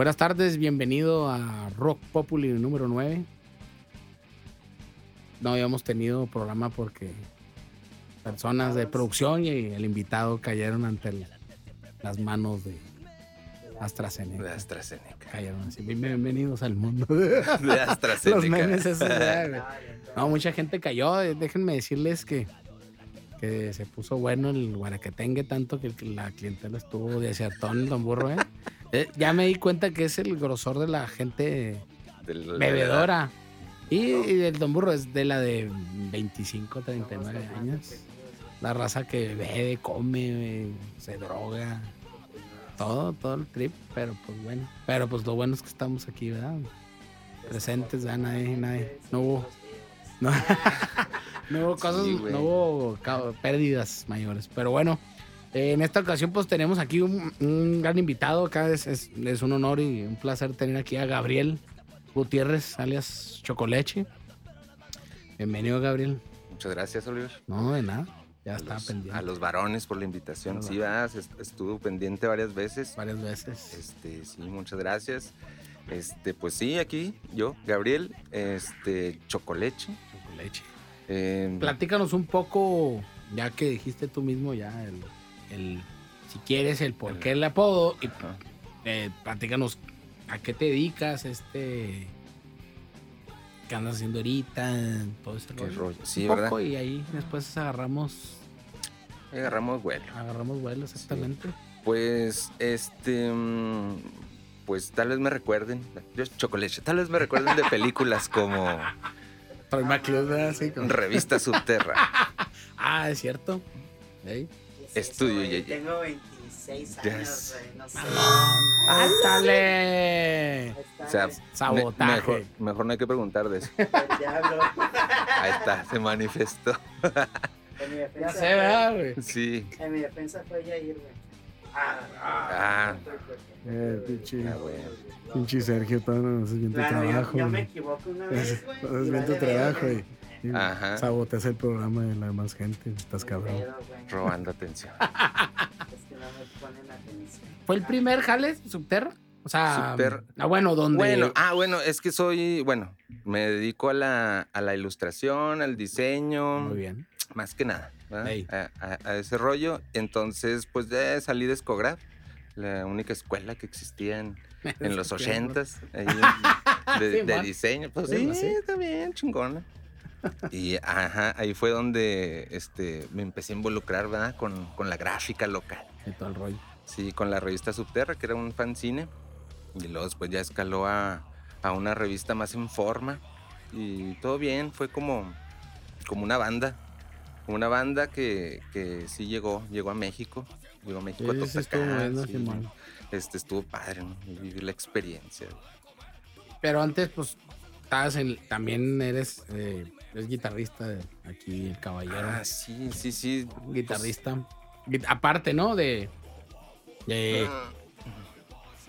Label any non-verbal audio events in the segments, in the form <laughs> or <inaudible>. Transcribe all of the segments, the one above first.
Buenas tardes, bienvenido a Rock Populi número 9. No habíamos tenido programa porque personas de producción y el invitado cayeron ante el- las manos de AstraZeneca. De AstraZeneca. Cayeron así. Bienvenidos al mundo. <laughs> De Los AstraZeneca. memes esos. <laughs> No, mucha gente cayó. Déjenme decirles que, que se puso bueno el guaraquetengue tanto que la clientela estuvo de acertón el don burro, ¿eh? <laughs> Eh, Ya me di cuenta que es el grosor de la gente Del- bebedora. Y, y del don burro es de la de 25, 39 años. La raza que bebe, come, se droga. Todo, todo el trip. Pero pues bueno. Pero pues lo bueno es que estamos aquí, ¿verdad? Presentes, ¿verdad? Nadie, nadie. No hubo. <laughs> No, no hubo cosas, Sí, no hubo pérdidas mayores. Pero bueno. eh, En esta ocasión, pues tenemos aquí un, un gran invitado. Acá es, es- es un honor y un placer tener aquí a Gabriel Gutiérrez, alias Chocoleche. Bienvenido, Gabriel. Muchas gracias, Oliver. No, de nada. Ya A los, pendiente a los varones por la invitación. Los Sí, vas, est- estuvo pendiente varias veces. varias veces. Este, sí, muchas gracias. Este, pues sí, aquí yo, Gabriel, este, Chocoleche. Chocoleche. eh, Platícanos un poco, ya que dijiste tú mismo, ya el, el- si quieres, el por qué el apodo. Y eh, platícanos a qué te dedicas, este. ¿Qué andas haciendo ahorita? Todo ese Qué rollo. rollo. Sí, un ¿verdad? poco y ahí después agarramos Agarramos vuelo. agarramos vuelo exactamente. Pues, este, mm, pues tal vez me recuerden, yo Chocoleche, tal vez me recuerden de películas como Troy McClure, ¿verdad? Así como- Revista Subterra. <laughs> Ah, es cierto. Ey. Estudio, güey? Yeye. Tengo 26 Ya años, sé. güey, no sé. ¡Ándale! Ahí está, O sea, Sabotaje. Me- mejor, mejor no hay que preguntar de eso. <laughs> Ahí está, se manifestó. En mi defensa Ya sé, ¿verdad, güey? Sí. En mi defensa fue Yair, güey. Ah, Ah. Eh, pinche, Ah, bueno. pinche Sergio, todo no haces bien tu Claro, yo, trabajo. yo me güey. equivoco una vez, güey. haces bien tu trabajo y, y Ajá. saboteas el programa de la demás gente. Estás cabrón. pedo, güey. Robando atención. <laughs> Es que no me ponen atención. ¿Fue el primer jale Subterra? O sea, Subterra. ah, bueno, donde. Bueno, ah, bueno, es que soy, bueno, me dedico a la, a la ilustración, al diseño, Muy bien. más que nada. A, a- a ese rollo. Entonces, pues ya salí de Escograd, la única escuela que existía en, <laughs> en los ochentas, <laughs> de, Sí, de diseño. Pues Sí, está bien, chingona. <laughs> Y ajá, ahí fue donde este, me empecé a involucrar, ¿verdad? Con, con la gráfica local. Y todo el rollo. Sí, con la revista Subterra, que era un fanzine. Y luego después ya escaló a, a una revista más en forma. Y todo bien, fue como, como una banda. Una banda que, que sí llegó, llegó a México. Llegó a México a estuvo sí. Simón. Este estuvo padre, ¿no? Vivir la experiencia. Pero antes, pues, estabas en. También eres. Eh, eres guitarrista de aquí, el caballero. Ah, sí, sí, sí. guitarrista. Gui- Aparte, ¿no? De. de- Ah,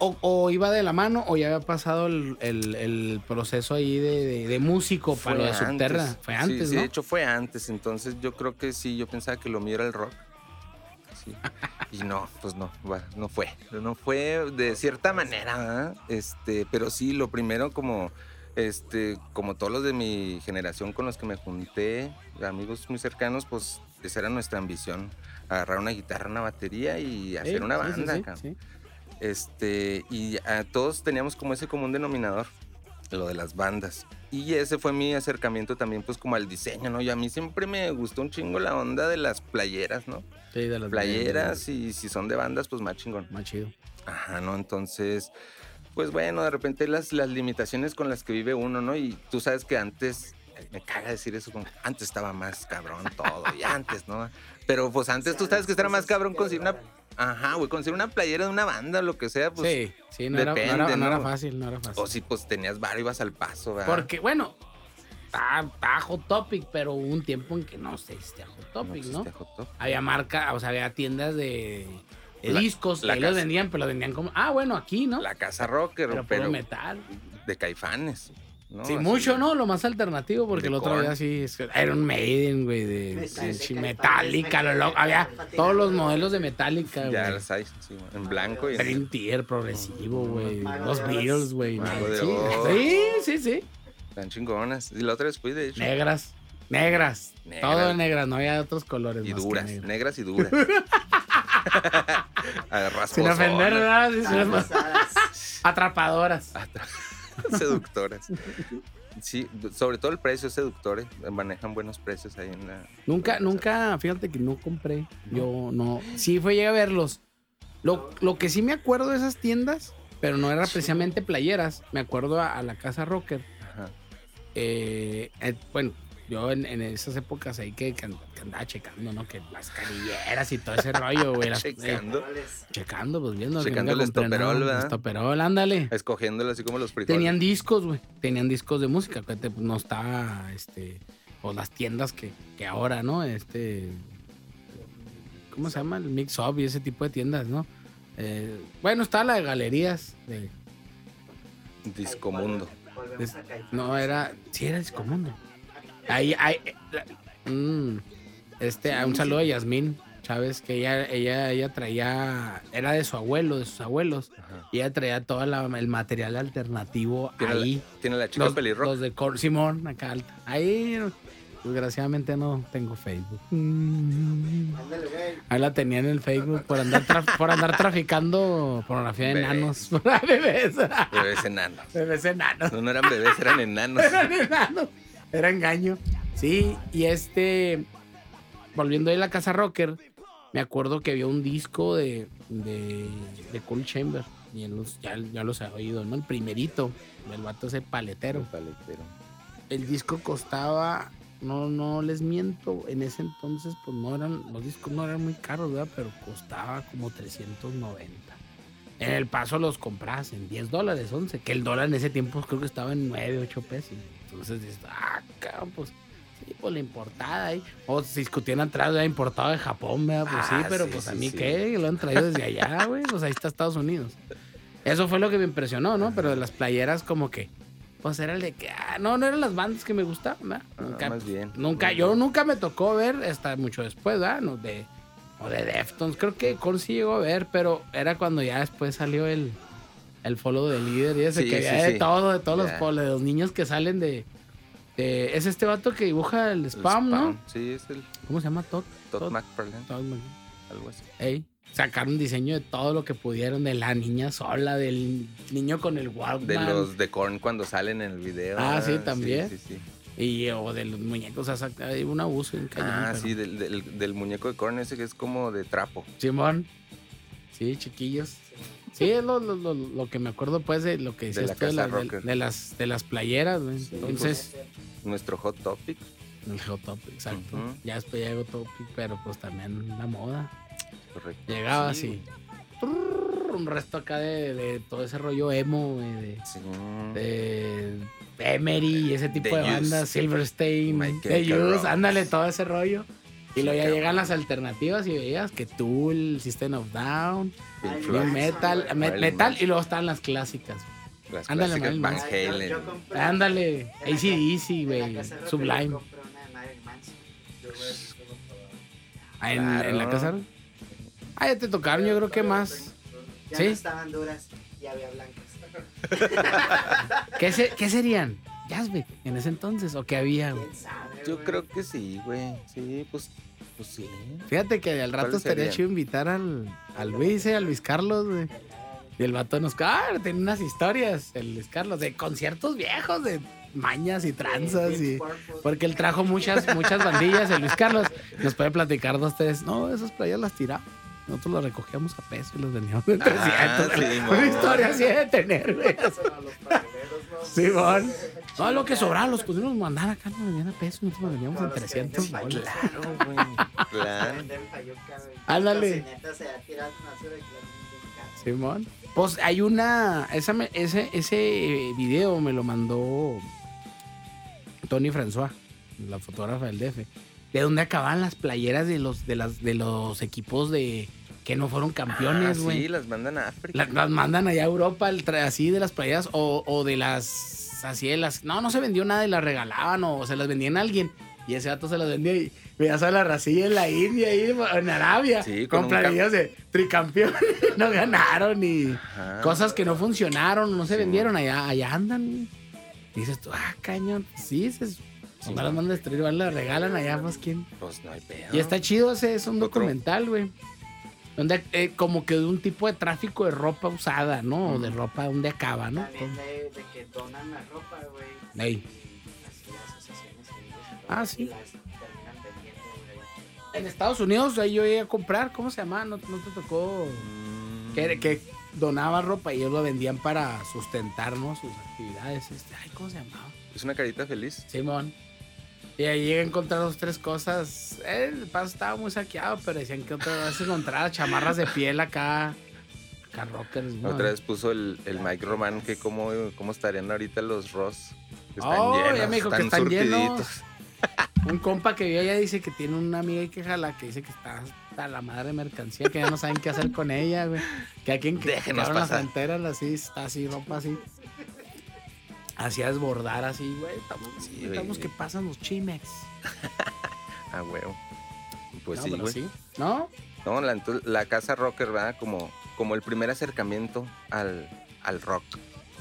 o, o iba de la mano o ya había pasado el, el- el proceso ahí de, de- de músico para lo de Subterra. Fue Sí, antes, sí, ¿no? de hecho fue antes. Entonces yo creo que sí, yo pensaba que lo mío era el rock. Sí. <laughs> Y no, pues no, no fue. No fue de cierta manera, ¿verdad? Este, pero sí, lo primero como, este, como todos los de mi generación con los que me junté, amigos muy cercanos, pues esa era nuestra ambición. Agarrar una guitarra, una batería y hacer Sí, una sí, sí, banda. sí, sí. Este, y a todos teníamos como ese común denominador, lo de las bandas. Y ese fue mi acercamiento también, pues, como al diseño, ¿no? Y a mí siempre me gustó un chingo la onda de las playeras, ¿no? Sí, de las Playeras y si son de bandas, pues más chingón. Más chido. Ajá, ¿no? Entonces, pues bueno, de repente las, las limitaciones con las que vive uno, ¿no? Y tú sabes que antes, me caga decir eso, como antes estaba más cabrón todo, y antes, ¿no? Pero pues antes tú sabes que era más cabrón conseguir una, ajá, güey, conseguir una playera de una banda, lo que sea, pues. sí, sí, no, era, no era- depende, no era fácil, no era fácil. O si pues tenías bar, ibas al paso, ¿verdad? Porque, bueno, está, Hot Topic, pero hubo un tiempo en que no existía Hot Topic, ¿no? Hot Top. Había marca, o sea, había tiendas de, de La- discos, la ahí los vendían, pero los vendían como, ah, bueno, aquí, ¿no? La casa rocker, pero pero, metal. de caifanes. ¿No? Sí, Así mucho, ¿no? Lo más alternativo, porque el otro día sí, es que Iron Maiden, güey, de Metallica, lo loco. Había todos los modelos de Metallica, Ya güey. las hay, sí, en blanco y en Theater, progresivo, güey. Los. Beatles, güey. Mago de Sí, Oz. sí, sí, sí. Están chingonas. Y la otra después, de hecho. Negras. Negras. Negras. Todo negras, no había otros colores. Y más que duras, negras. negras y duras. <laughs> Sin ofender, ¿verdad? Sí, sí, Estaban es- pesadas. Atrapadoras. <laughs> Seductoras. Sí, sobre todo el precio es seductor. eh, Manejan buenos precios ahí en la. Nunca, nunca, fíjate que no compré. Yo no. Sí, fue llegué a verlos. Lo, lo que sí me acuerdo de esas tiendas, pero no era precisamente playeras. Me acuerdo a, a la casa Rocker. Ajá. eh, eh, bueno, yo en, en esas épocas ahí que, que and- que andaba checando, ¿no? Que las canilleras y todo ese rollo, güey. las- <laughs> eh, Checando. Órales. checando, pues viendo. Checando el estoperol, ¿verdad? Estoperol, ándale. Escogiéndolo así como los frijoles. Tenían discos, güey. Tenían discos de música. Que pues, no estaba, este, o las tiendas que, que ahora, ¿no? Este, ¿cómo se llama? El Mix Up y ese tipo de tiendas, ¿no? Eh, bueno, estaba la de galerías. De, Discomundo. Es- no, era, sí, era Discomundo. Ahí, ahí, la- mm, este, un saludo a Yasmín Chávez, que ella, ella, ella traía, era de su abuelo, de sus abuelos, Ajá. y ella traía todo la- el material alternativo Tiene la- ahí. Tiene la chica los, pelirroja. los de Cor Simón, acá alta. Ahí, desgraciadamente no tengo Facebook. Mm. Ándale, güey. Ahí la tenía en el Facebook por andar, tra- por andar traficando pornografía de Bebés. enanos. <laughs> bebés. Bebés enanos. Bebés enanos. No, no eran bebés, eran enanos. <laughs> Eran enanos. Era engaño. Sí, y este. Volviendo a la casa rocker, me acuerdo que había un disco de, de, de Cool Chamber. Y en los, ya, ya los he oído, ¿no? El primerito, del vato ese paletero. Paletero. el disco costaba, no, no les miento, en ese entonces pues no eran, los discos no eran muy caros, ¿verdad? Pero costaba como 390. En el paso los compras en 10 dólares, 11, que el dólar en ese tiempo creo que estaba en 9, 8 pesos. Entonces dices, ah, cabrón, pues sí, pues la importada ahí. O se discutían atrás, ¿verdad? Importado de Japón, ¿verdad? Pues sí, Ah, pero sí, pues a mí sí. qué, lo han traído desde allá, <laughs> güey. Pues ahí está Estados Unidos. Eso fue lo que me impresionó, ¿no? Pero de las playeras como que, pues era el de que, ah, no, no eran las bandas que me gustaban, ¿verdad? Ah, Nunca, más bien. nunca, Más yo bien. nunca me tocó ver, hasta mucho después, ¿verdad? No, de, o de Deftones, creo que Korn sí llegó a ver, pero era cuando ya después salió el, el follow del líder y ese Sí, que sí, de sí. todo, de todos los, de los niños que salen de, de- es este vato que dibuja el El spam, ¿no? Sí, es el ¿Cómo se llama? Todd. Todd Todd. McFarlane, Todd Mc- algo así. Ey, sacaron diseño de todo lo que pudieron, de la niña sola, del niño con el Walkman. De los de Korn cuando salen en el video. Ah, sí, también. Sí, sí, sí. Y, o de los muñecos, o sea, hay un abuso en cañón. Ah, pero- sí, del, del, del muñeco de Korn ese que es como de trapo. Simón. Sí, chiquillos. Sí, es lo, lo, lo, lo que me acuerdo, pues, de lo que De decías tú de, la- de- las, de las playeras. Sí, Entonces, Nuestro hot topic. el Hot Topic, exacto. Ujú. Ya después llegó Topic, pero pues también la moda. Correcto. Llegaba Sí, así. Trrr, Un resto acá de, de todo ese rollo emo, güey, Sí. de Emery y ese tipo de bandas, Silverstein, The Romance. ándale, todo ese rollo. Y luego ya llegan las alternativas y veías que Tool, System of Down, Pink Floyd, Metal, me- metal y luego están las clásicas. las ándale, clásicas Van Halen. Ándale, ACDC, güey, Sublime. Ah, En, en la casa. Ah, ya te tocaron, yo creo que más. Ya ¿Sí? no estaban duras y había blancas. <laughs> ¿Qué, se- qué serían? Jazzbeck en ese entonces o qué había, güey? ¿Quién sabe, Yo creo que sí, güey. Sí, pues, pues sí. Fíjate que al rato ¿Cuáles estaría chido invitar al, al Luis, eh, al Luis Carlos, güey. Y el vato nos. Ah, tiene unas historias, el Luis Carlos, de conciertos viejos, de mañas y tranzas. Y. Porque él trajo muchas, muchas <laughs> bandillas, el Luis Carlos. Nos puede platicar dos, tres. No, esas playas las tiramos. Nosotros las recogíamos a peso y las vendíamos en 300. Ah, sí, Una historia así de tener. Simón. <laughs> No, lo que sobraba, los pudimos mandar acá, nos vendían a peso y nosotros nos vendíamos en Los que 300 venden bolas. Claro, güey. Claro. <laughs> Ándale. Simón. Pues hay una. Esa me- ese, ese video me lo mandó Tony François, la fotógrafa del DF. De donde acababan las playeras de los, de las, de los equipos de que no fueron campeones, Ah, güey. sí, las mandan a África. las, las mandan allá a Europa, el así de las playeras, o, o de las así, las. No, no se vendió nada y las regalaban o se las vendían a alguien. Y ese dato se las vendía y veías a la racilla en la India ahí en Arabia. Sí, con con planillas de tricampeón. <laughs> no ganaron y Ajá. cosas que no funcionaron, no se Sí, vendieron, allá, allá andan. Y dices tú, ah, cañón. Sí, dices, Sí, no las mandan a destruir, van, las regalan allá, pues quién. Pues no hay pedo. Y está chido ese, es un Otro. documental, güey. Donde eh, como que de un tipo de tráfico de ropa usada, ¿no? O de ropa donde acaba, ¿no? También de, de que donan la ropa, güey. Ey. Así asociaciones civiles y todo, Ah, sí. Y las terminan vendiendo. En Estados Unidos, ahí yo iba a comprar, ¿cómo se llama? ¿No, no te tocó? Mm, Que, que donaba ropa y ellos lo vendían para sustentar, ¿no? Sus actividades. Este, ay, ¿cómo se llamaba? Es una carita feliz. Simón. Y ahí llegué a encontrar dos, tres cosas. El paso estaba muy saqueado, pero decían que otra vez encontraba chamarras de piel acá. Acá rockers, ¿no? Otra vez puso el, el Mike Roman que cómo, cómo estarían ahorita los Ross. Que Están Oh, ya llenos, me dijo que están llenos. <laughs> Un compa que vive allá dice que tiene una amiga ahí que jala, que dice que está hasta la madre de mercancía, que ya no saben qué hacer con ella, güey. Que aquí en que Déjenos las fronteras, así, está así, ropa así. Así a desbordar, así, güey. Estamos, Sí, que pasan los chimex. <laughs> Ah, huevo. Pues No, sí, güey. ¿No? No, la, la casa rocker, ¿verdad? Como, como el primer acercamiento al, al rock.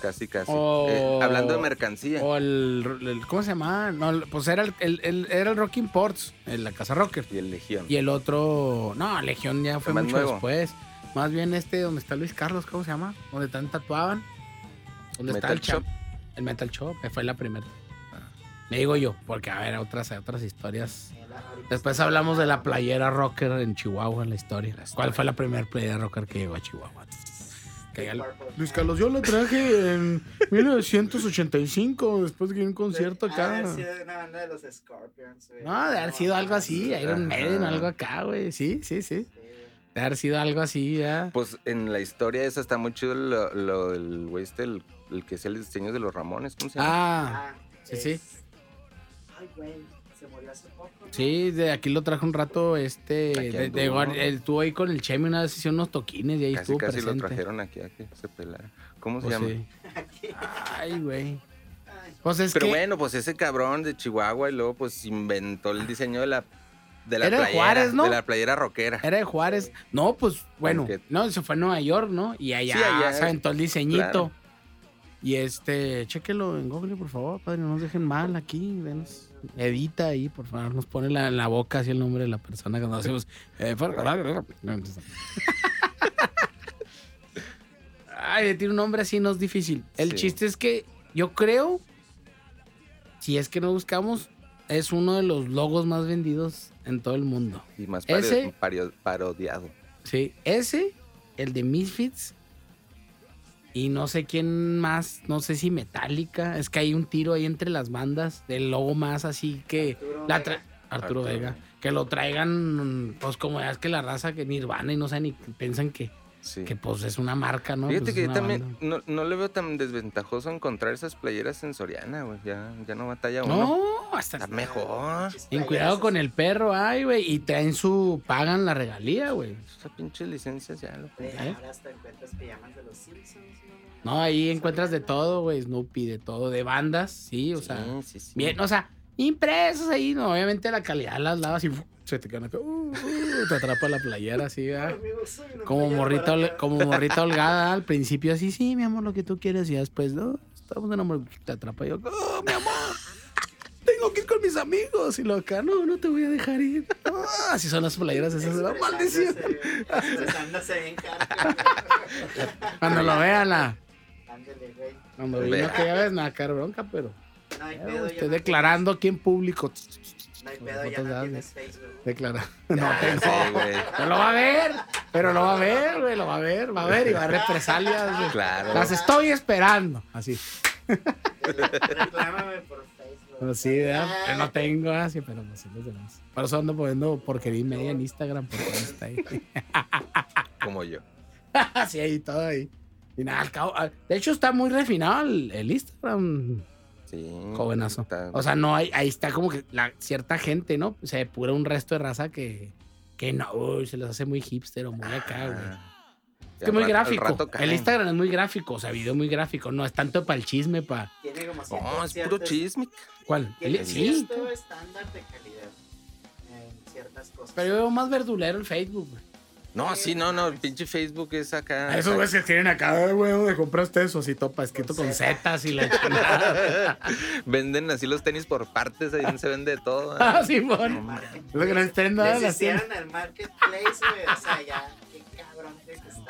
Casi, casi. Eh, hablando de mercancía. O el, el- ¿Cómo se llama? No, pues era el, el- el- era el Rock Imports, la casa Rocker. Y el Legión. Y el otro. No, Legión ya fue mucho nuevo. después. Más bien este donde está Luis Carlos, ¿cómo se llama? Donde están tatuaban. Donde está Metal el Shop. El Metal Shop, que fue la primera. Me digo yo, porque a ver, otras, otras historias. Después hablamos de la playera rocker en Chihuahua, en la historia. ¿Cuál fue la primera playera rocker que llegó a Chihuahua? Que ya- Purple. Luis Carlos, yo la traje en 1985, después de un concierto Ha de acá. haber sido de una banda de los Scorpions, güey. No, de haber sido algo así, Iron. Maiden, algo acá, güey. Sí, sí, sí. De haber sido algo así, ya. Pues en la historia esa está muy chido lo, lo del güey este, el, el que hacía el diseño de los Ramones. ¿Cómo se llama? Ah, Ah, sí, es- sí. Ay, güey, se murió hace poco. ¿no? Sí, de aquí lo traje un rato, este, de, de él estuvo ahí con el Chemi una vez, hizo unos toquines y ahí casi, estuvo casi presente. lo trajeron aquí a que se pelara. ¿Cómo se Pues llama? sí. <laughs> Ay, güey. Pues es Pero que bueno, pues ese cabrón de Chihuahua y luego pues inventó el diseño de la de la Era de playera, Juárez, ¿no? de la playera rockera. era de Juárez. No, pues, bueno, Porque- no, se fue a Nueva York, ¿no? Y allá, Sí, allá, se aventó el diseñito. claro. Y este, chéquelo en Google, por favor, padre, no nos dejen mal aquí. denos- edita ahí, por favor, nos pone la, en la boca así el nombre de la persona que nos hacemos. eh, <laughs> Ay, tiene un nombre así, no es difícil. El Sí. chiste es que yo creo, si es que no buscamos, es uno de los logos más vendidos en todo el mundo. Y más Ese- parodiado. Sí, ese, el de Misfits. Y no sé quién más, no sé si Metallica. Es que hay un tiro ahí entre las bandas del logo más así que. Arturo la Vega. Arturo Arturo Vega. Que lo traigan, pues como ya es que la raza que Nirvana y no sé ni piensan que, Sí. que pues es una marca, ¿no? Fíjate Pues, que yo también no, no le veo tan desventajoso encontrar esas playeras en Soriana, güey. Ya, ya no batalla uno. No, hasta. Está mejor. En cuidado con el perro, ay, güey. Y traen su. Pagan la regalía, güey. Esas pinches licencias ya lo ¿Eh? Ahora hasta encuentras pijamas de los Simpsons, ¿no? No, ahí encuentras de todo, güey. Snoopy, de todo. De bandas, sí, o sea. Sí, sí, sí. Bien, o sea, impresos ahí, no, obviamente la calidad las lavas y. se te quedan acá, uh, uh, te atrapa la playera así, ¿verdad? Como morrita, como morrita holgada al principio así, sí, mi amor, lo que tú quieres y ya después, no, estamos enamorados, te atrapa y yo, oh, mi amor, tengo que ir con mis amigos y lo acá, no, no te voy a dejar ir. Ah, así son las playeras esas, maldición. Expresándose bien cara. Cuando lo vean, la, Ándale, güey. cuando vino Vea. aquella vez, nada, bronca, pero No eh, pedo, ya estoy declarando aquí en público. No hay pedo, <laughs> ya no tienes Facebook. Declara. No, sí, güey. Pero lo va a ver, pero lo va a ver, güey, lo va a ver, va a ver y va a represalias, güey. Claro. Las estoy esperando, así. Reclámame por Facebook. Pero sí, ¿verdad? No tengo así, pero pues sí los demás. Por eso ando poniendo porquería y media en Instagram, porque no está ahí. <laughs> Como yo. <laughs> Así ahí, todo ahí. Y nada, al cabo, de hecho está muy refinado el, el Instagram, Sí. jovenazo. Está- O sea, no hay, ahí está como que la cierta gente, ¿no? Se depura un resto de raza que, que no, uy, se les hace muy hipster o muy acá, güey. Ah, Es que muy gráfico. El. Instagram es muy gráfico, o sea, video muy gráfico. No es tanto para el chisme, para. Tiene como No, cierto- es puro chisme. ¿Cuál? Tiene Sí. cierto estándar de calidad en ciertas cosas. Pero yo veo más verdulero el Facebook, güey. No, sí, no, no. El pinche Facebook es acá. A esos güeyes que escriben acá, "Ay, güey, ¿dónde compraste eso? Así topa, escrito con zetas y la chingada. <laughs> Venden así los tenis por partes. Ahí se vende de todo. <laughs> ¿eh? ah, Simón. No, mames. Es lo que no estén nada Les las tiendas. hicieron el marketplace, güey. O sea, ya, qué cabrón.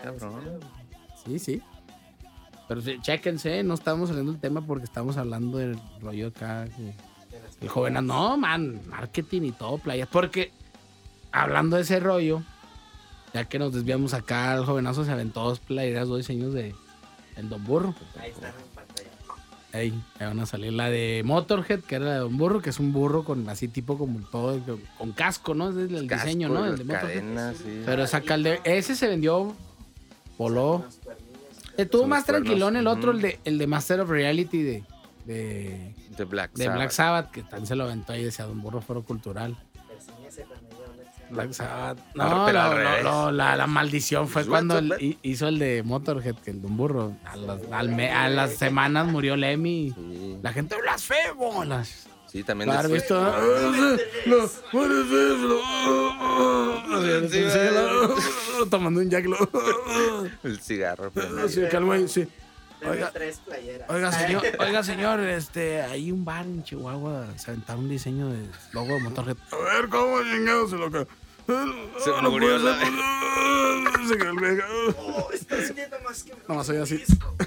Cabrón. Sí, sí. Pero sí, chéquense, no estamos saliendo del tema porque estamos hablando del rollo acá. que- El joven, no, man, marketing y todo, playas. Porque hablando de ese rollo, ya que nos desviamos acá, el jovenazo se aventó dos playeras, dos diseños de el Don Burro. Ahí están en pantalla. Ahí, ahí van a salir la de Motorhead, que era la de Don Burro, que es un burro con así tipo como todo, con casco, ¿no? Ese es el Casco, diseño, ¿no? El de Motorhead. cadenas, sí. Pero saca el de. Ese se vendió, voló. Estuvo más tranquilón el otro, el de, el de Master of Reality de, de, De Black de Sabbath. Black Sabbath, que también se lo aventó ahí, decía Don Burro Foro Cultural. Black Sabbath. No, No, revés. lo- la, la maldición fue cuando hi- hizo el de Motorhead, que el Don Burro. A las, al me- a las semanas murió Lemmy. Sí, La gente blasfemo. Las, sí, también. Después- visto. Tomando un jack. lo- El cigarro. pero- Sí, el güey, sí. Tengo Oiga. tres playeras. Oiga, señor, <laughs> oiga, señor, este, hay un bar en Chihuahua, se aventaron un diseño de logo de Motorhead. A ver, ¿cómo chingados se lo que? Se murió la- <laughs> Se quedó el viejo. Oh, está vendiendo más que Nomás soy así.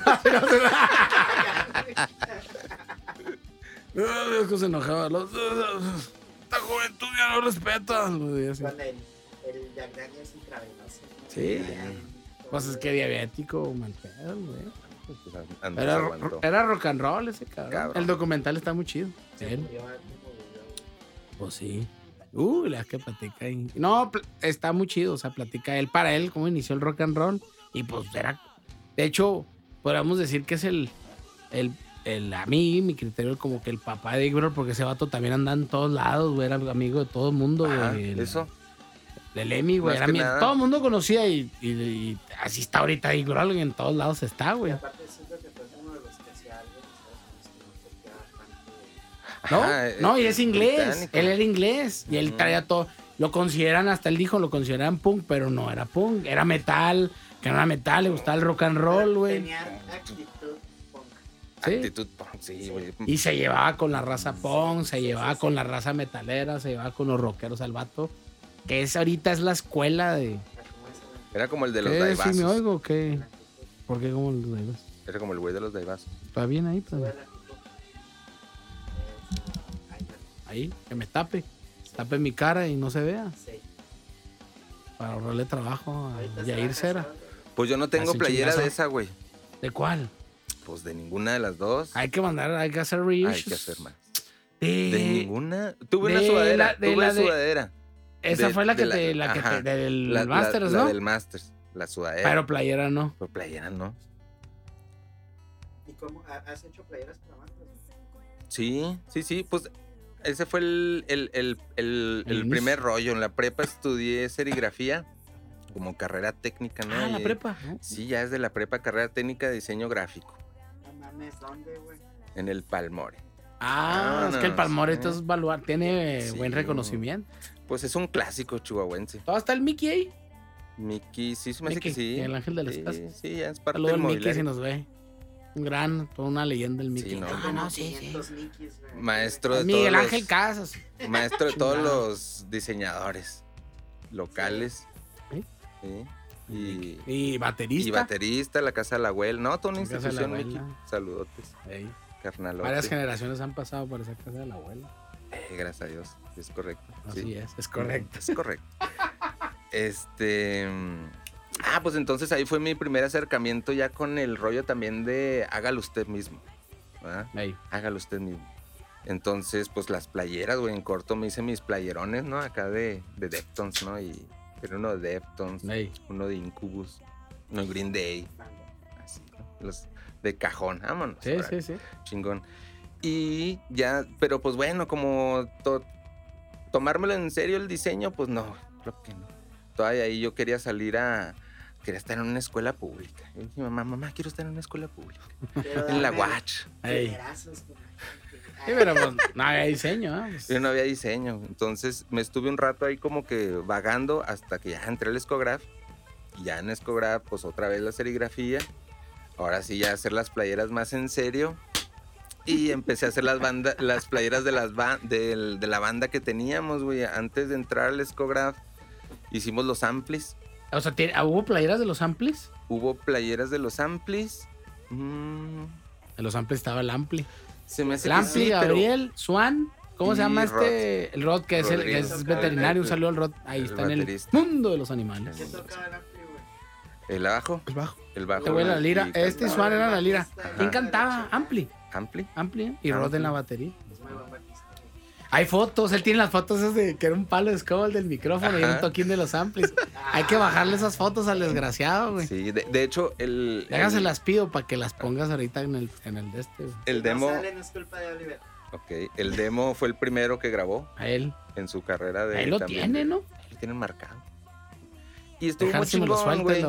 Ah, <laughs> <laughs> viejo se enojaba. Los, esta juventud ya no respeta. Lo el, el Jack Daniels intravenoso. Sí. Pues es que diabético, mal pedo, güey. Era, era rock and roll ese cabrón. Cabrón. El documental está muy chido. Pues sí. Uh, la que platica ahí. No, está muy chido. O sea, platica él para él cómo inició el rock and roll. Y pues era. De hecho, podríamos decir que es el. el, el a mí, mi criterio, como que el papá de Igor, porque ese vato también anda en todos lados, güey. Era amigo de todo el mundo, Ajá, güey. El- Eso. De Lemmy, güey. Era mi- todo el mundo conocía y, y- y así está ahorita Igor, en todos lados está, Y güey. aparte ¿No? Ajá, eh, no, y es inglés. británico. Él era inglés. Y él traía todo. Lo consideran, hasta él dijo, lo consideran punk, pero no era punk. Era metal, que no era metal, le gustaba el rock and roll, güey. Tenía actitud punk. Sí. Actitud punk, sí, güey. Y se llevaba con la raza punk, se llevaba con la raza metalera, se llevaba con los rockeros al vato. Que es ahorita es la escuela de. Era como el de los ¿Qué? ¿Sí me daibazos. oigo o qué? ¿Por qué como los daibas? Era como el güey de los daibazos. Está bien ahí, pues. Ahí que me tape. Tape mi cara y no se vea. Sí. Para ahorrarle trabajo a Yair Cera. Pues yo no tengo playera de esa, güey. ¿De cuál? Pues de ninguna de las dos. Hay que mandar, hay que hacer reissues. Hay que hacer más. De, De ninguna. Tuve de una sudadera. la- de tuve la de- sudadera. Esa de- fue la que la- te, la que te, del La, Masters, la ¿no? del Masters. La sudadera. Pero playera no. Pero playera no. ¿Y cómo? ¿Ha- ¿Has hecho playeras para? Sí, sí, sí. Pues ese fue el, el, el, el- primer rollo. En la prepa estudié serigrafía como carrera técnica, ¿no? Ah, la Y- prepa. ¿no? Sí, ya es de la prepa carrera técnica de diseño gráfico. No mames, ¿dónde, güey? En el Palmore. Ah, es que el Vámonos, Palmorito sí. es baluar, tiene Sí. buen reconocimiento. Pues es un clásico chihuahuense. ¿Todo está el Mickey ahí? Mickey, sí, se me hace Mickey, que sí. el ángel de las sí, casas. Sí, ya es parte Saludos del al Mickey si nos ve. Un gran, toda una leyenda el Mickey. Sí, no. Ah, no, sí, sí. 500 Mickeys, güey. Maestro de Miguel todos Ángel los- Casas. Maestro de todos los diseñadores locales. ¿Sí? Sí. Y, Y baterista. y baterista, la casa de la abuela. No, toda una La institución, Mickey. Saludotes, Ey, carnalote. Varias generaciones han pasado por esa casa de la abuela. Eh, gracias a Dios, es correcto. Así sí. es, es correcto. Es correcto. <laughs> Este. Ah, pues entonces ahí fue mi primer acercamiento ya con el rollo también de hágalo usted mismo. Hágalo usted mismo. Entonces, pues las playeras, güey, en corto me hice mis playerones, ¿no? Acá de, de Deftones, ¿no? Y era uno de Deftones, ey. uno de Incubus, uno de Green Day, así, ¿no? Los de cajón, vámonos. Sí, sí, sí. chingón. Y ya, pero pues bueno, como to- tomármelo en serio el diseño, pues no, creo que no. Todavía ahí yo quería salir a, quería estar en una escuela pública. Y dije, mamá, mamá, quiero estar en una escuela pública. Pero En la Watch. Güey. Sí, pero pues no había diseño, ¿eh? Pues, Yo no había diseño. Entonces me estuve un rato ahí como que vagando hasta que ya entré al Escograph. Y ya en Escograph, pues otra vez la serigrafía. Ahora sí, ya hacer las playeras más en serio. Y empecé a hacer las, banda, las playeras de, las ba- del- de la banda que teníamos, güey. Antes de entrar al Escograph, hicimos los amplis. O sea, ¿tiene- ¿hubo playeras de los amplis? Hubo playeras de los amplis. Mm, En los amplis estaba el ampli. se me hace El ampli, sí, pero- Gabriel, Swan. ¿Cómo se llama Rod. este? El Rod, que es, el, que es veterinario. Un saludo al Rod. Ahí El está en el mundo de los animales. ¿Qué tocaba el ampli, güey? El abajo. El bajo. El bajo. Este güey la lira. Este y. Swan era la lira. ¿Quién cantaba? Ampli. Ampli. Ampli. Y Rod Ampli. en la batería. Hay fotos, él tiene las fotos esas de que era un palo de escoba el del micrófono y un toquín de los amplis. Hay que bajarle esas fotos al desgraciado, güey. Sí, de, de hecho, el, Déjase el, las pido para que las pongas ahorita en el, en el de este, güey. el demo, No sale, no es culpa de Oliver. ok, el demo fue el primero que grabó A él. en su carrera de Ahí lo también tiene, ¿no? Lo tienen marcado. Y estuvo muy chingón, güey,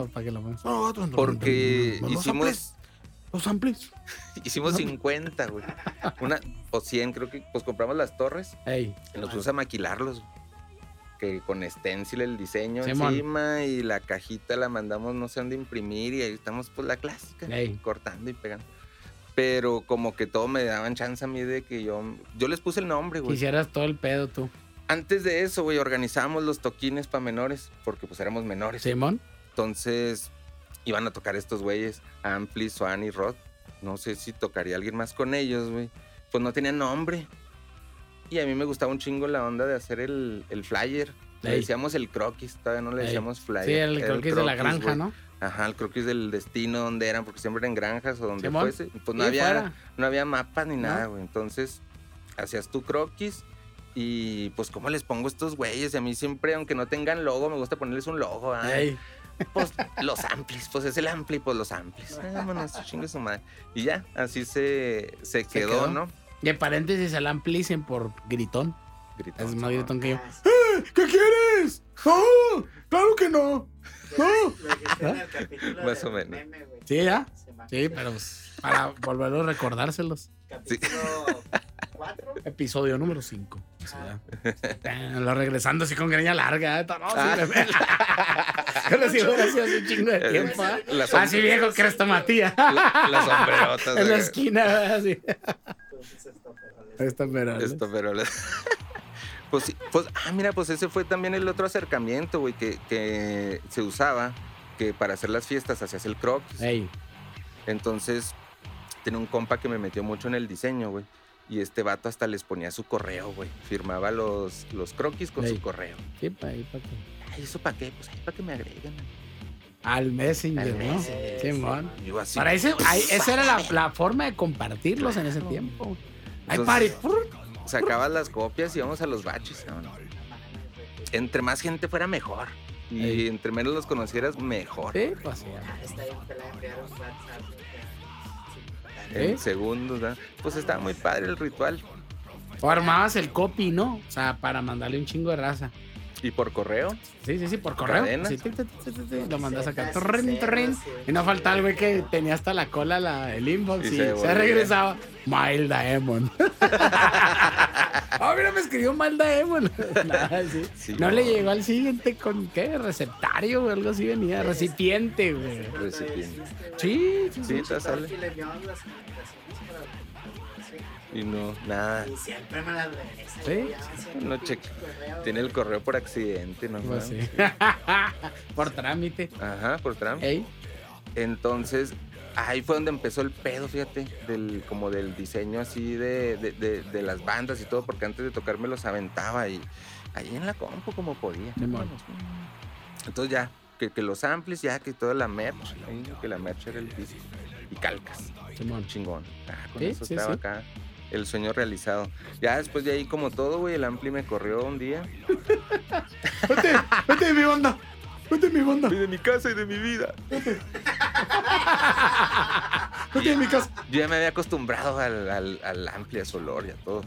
porque hicimos amplis, Los amplis. <laughs> hicimos 50, güey. Una o 100, creo que pues compramos las torres Ey, y nos pusimos a maquilarlos. Que con stencil el diseño Simón. encima y la cajita la mandamos no sé dónde imprimir y ahí estamos pues la clásica, Ey. cortando y pegando. Pero como que todo me daban chance a mí de que yo yo les puse el nombre, güey. quisieras todo el pedo tú. Antes de eso, güey, organizábamos los toquines para menores, porque pues éramos menores. Simón. Entonces, iban a tocar estos güeyes, Ampli, Swan y Rod. No sé si tocaría alguien más con ellos, güey. Pues no tenían nombre. Y a mí me gustaba un chingo la onda de hacer el, el flyer. Le Ey. decíamos el croquis, todavía no le Ey. decíamos flyer. Sí, el, es de la croquis, granja. ¿no? Ajá, el croquis del destino, donde eran, porque siempre eran granjas o donde fuese. Pues no había, fuera. no había mapas ni No. nada, güey. Entonces, hacías tu croquis y pues, ¿cómo les pongo estos güeyes? Y a mí siempre, aunque no tengan logo, me gusta ponerles un logo. ¿ah? Pues los amplis, pues es el ampli, pues los amplis. Vámonos, chingue su madre. Y ya, así se, se quedó, quedó. ¿no? Y en paréntesis, el amplicen por gritón. Gritón. Es más gritón que yo. Ah, sí. ¿Qué quieres? ¡No! ¡Claro que no! El capítulo <laughs> Más o menos. meme, güey. ¿Sí, ya? Se Sí, pero pues, para volverlo a recordárselos. Capítulo 4. Episodio número 5. Lo regresando así con greña larga. ¿eh? No, sí, me pela. <laughs> Pero hace un chingo de tiempo. ¿eh? Así viejo que eres Matías. la- las sombrerotas. <laughs> En la esquina, así. Entonces esto, pero les- Esta <laughs> pero. Esto, pero... Pues sí, pues, ah, mira, pues ese fue también el otro acercamiento, güey, que, que se usaba, que para hacer las fiestas hacías el croquis. Ey, Entonces, tenía un compa que me metió mucho en el diseño, güey. Y este vato hasta les ponía su correo, güey. Firmaba los, los croquis con su correo. sí, pa' ahí, pa' que- Ay, ¿eso para qué? Pues ahí para que me agreguen. Al Messenger, Al ¿no? Messenger, Simón. Yo así. Para ese, ahí- esa era la, la forma de compartirlos en ese tiempo. Ay, pari. Sacabas las copias y íbamos a los baches. ¿no? Entre más gente fuera, mejor. Y entre menos los conocieras, mejor. Sí, pues sí. Está güey, En ¿Eh? segundos, ¿no? Pues estaba muy padre el ritual. O armabas el copy, ¿no? O sea, para mandarle un chingo de raza. Y por correo, Sí, sí, sí, por correo. Sí, lo mandas acá. Sí. Y no faltaba el güey que tenía hasta la cola la, el inbox Y y, se se, regresaba. Mild Diamond. <laughs> Ah, mira, me escribió Mild Diamond. <laughs> Nada, sí. Sí, no, no. le llegó al siguiente con qué? Receptario o algo así venía. Recipiente, güey. recipiente. Sí, sí, sí. Sí, te sale. Y no, nada. Y siempre me las regresa. Sí, siempre No cheque. correo, Tiene el correo por accidente, ¿no? Pues sí. <laughs> por trámite. Ajá, por. Ey, Entonces, ahí fue donde empezó el pedo, fíjate, del, como del diseño así de, de, de- de las bandas y todo, porque antes de tocar me los aventaba y ahí en la compu como podía. Simón. Entonces ya, que, que los amplis, ya que toda la merch, que la merch era el disco. Y calcas, Simón. chingón. Ah, con Sí, eso sí, estaba sí. acá el sueño realizado. Ya después de ahí, como todo, güey, el ampli me corrió un día. Vete, vete de mi banda. Vete de mi banda. de mi casa y de mi vida. Vete <laughs> de mi casa. Yo ya me había acostumbrado al, al, al ampli, a su olor y a todo.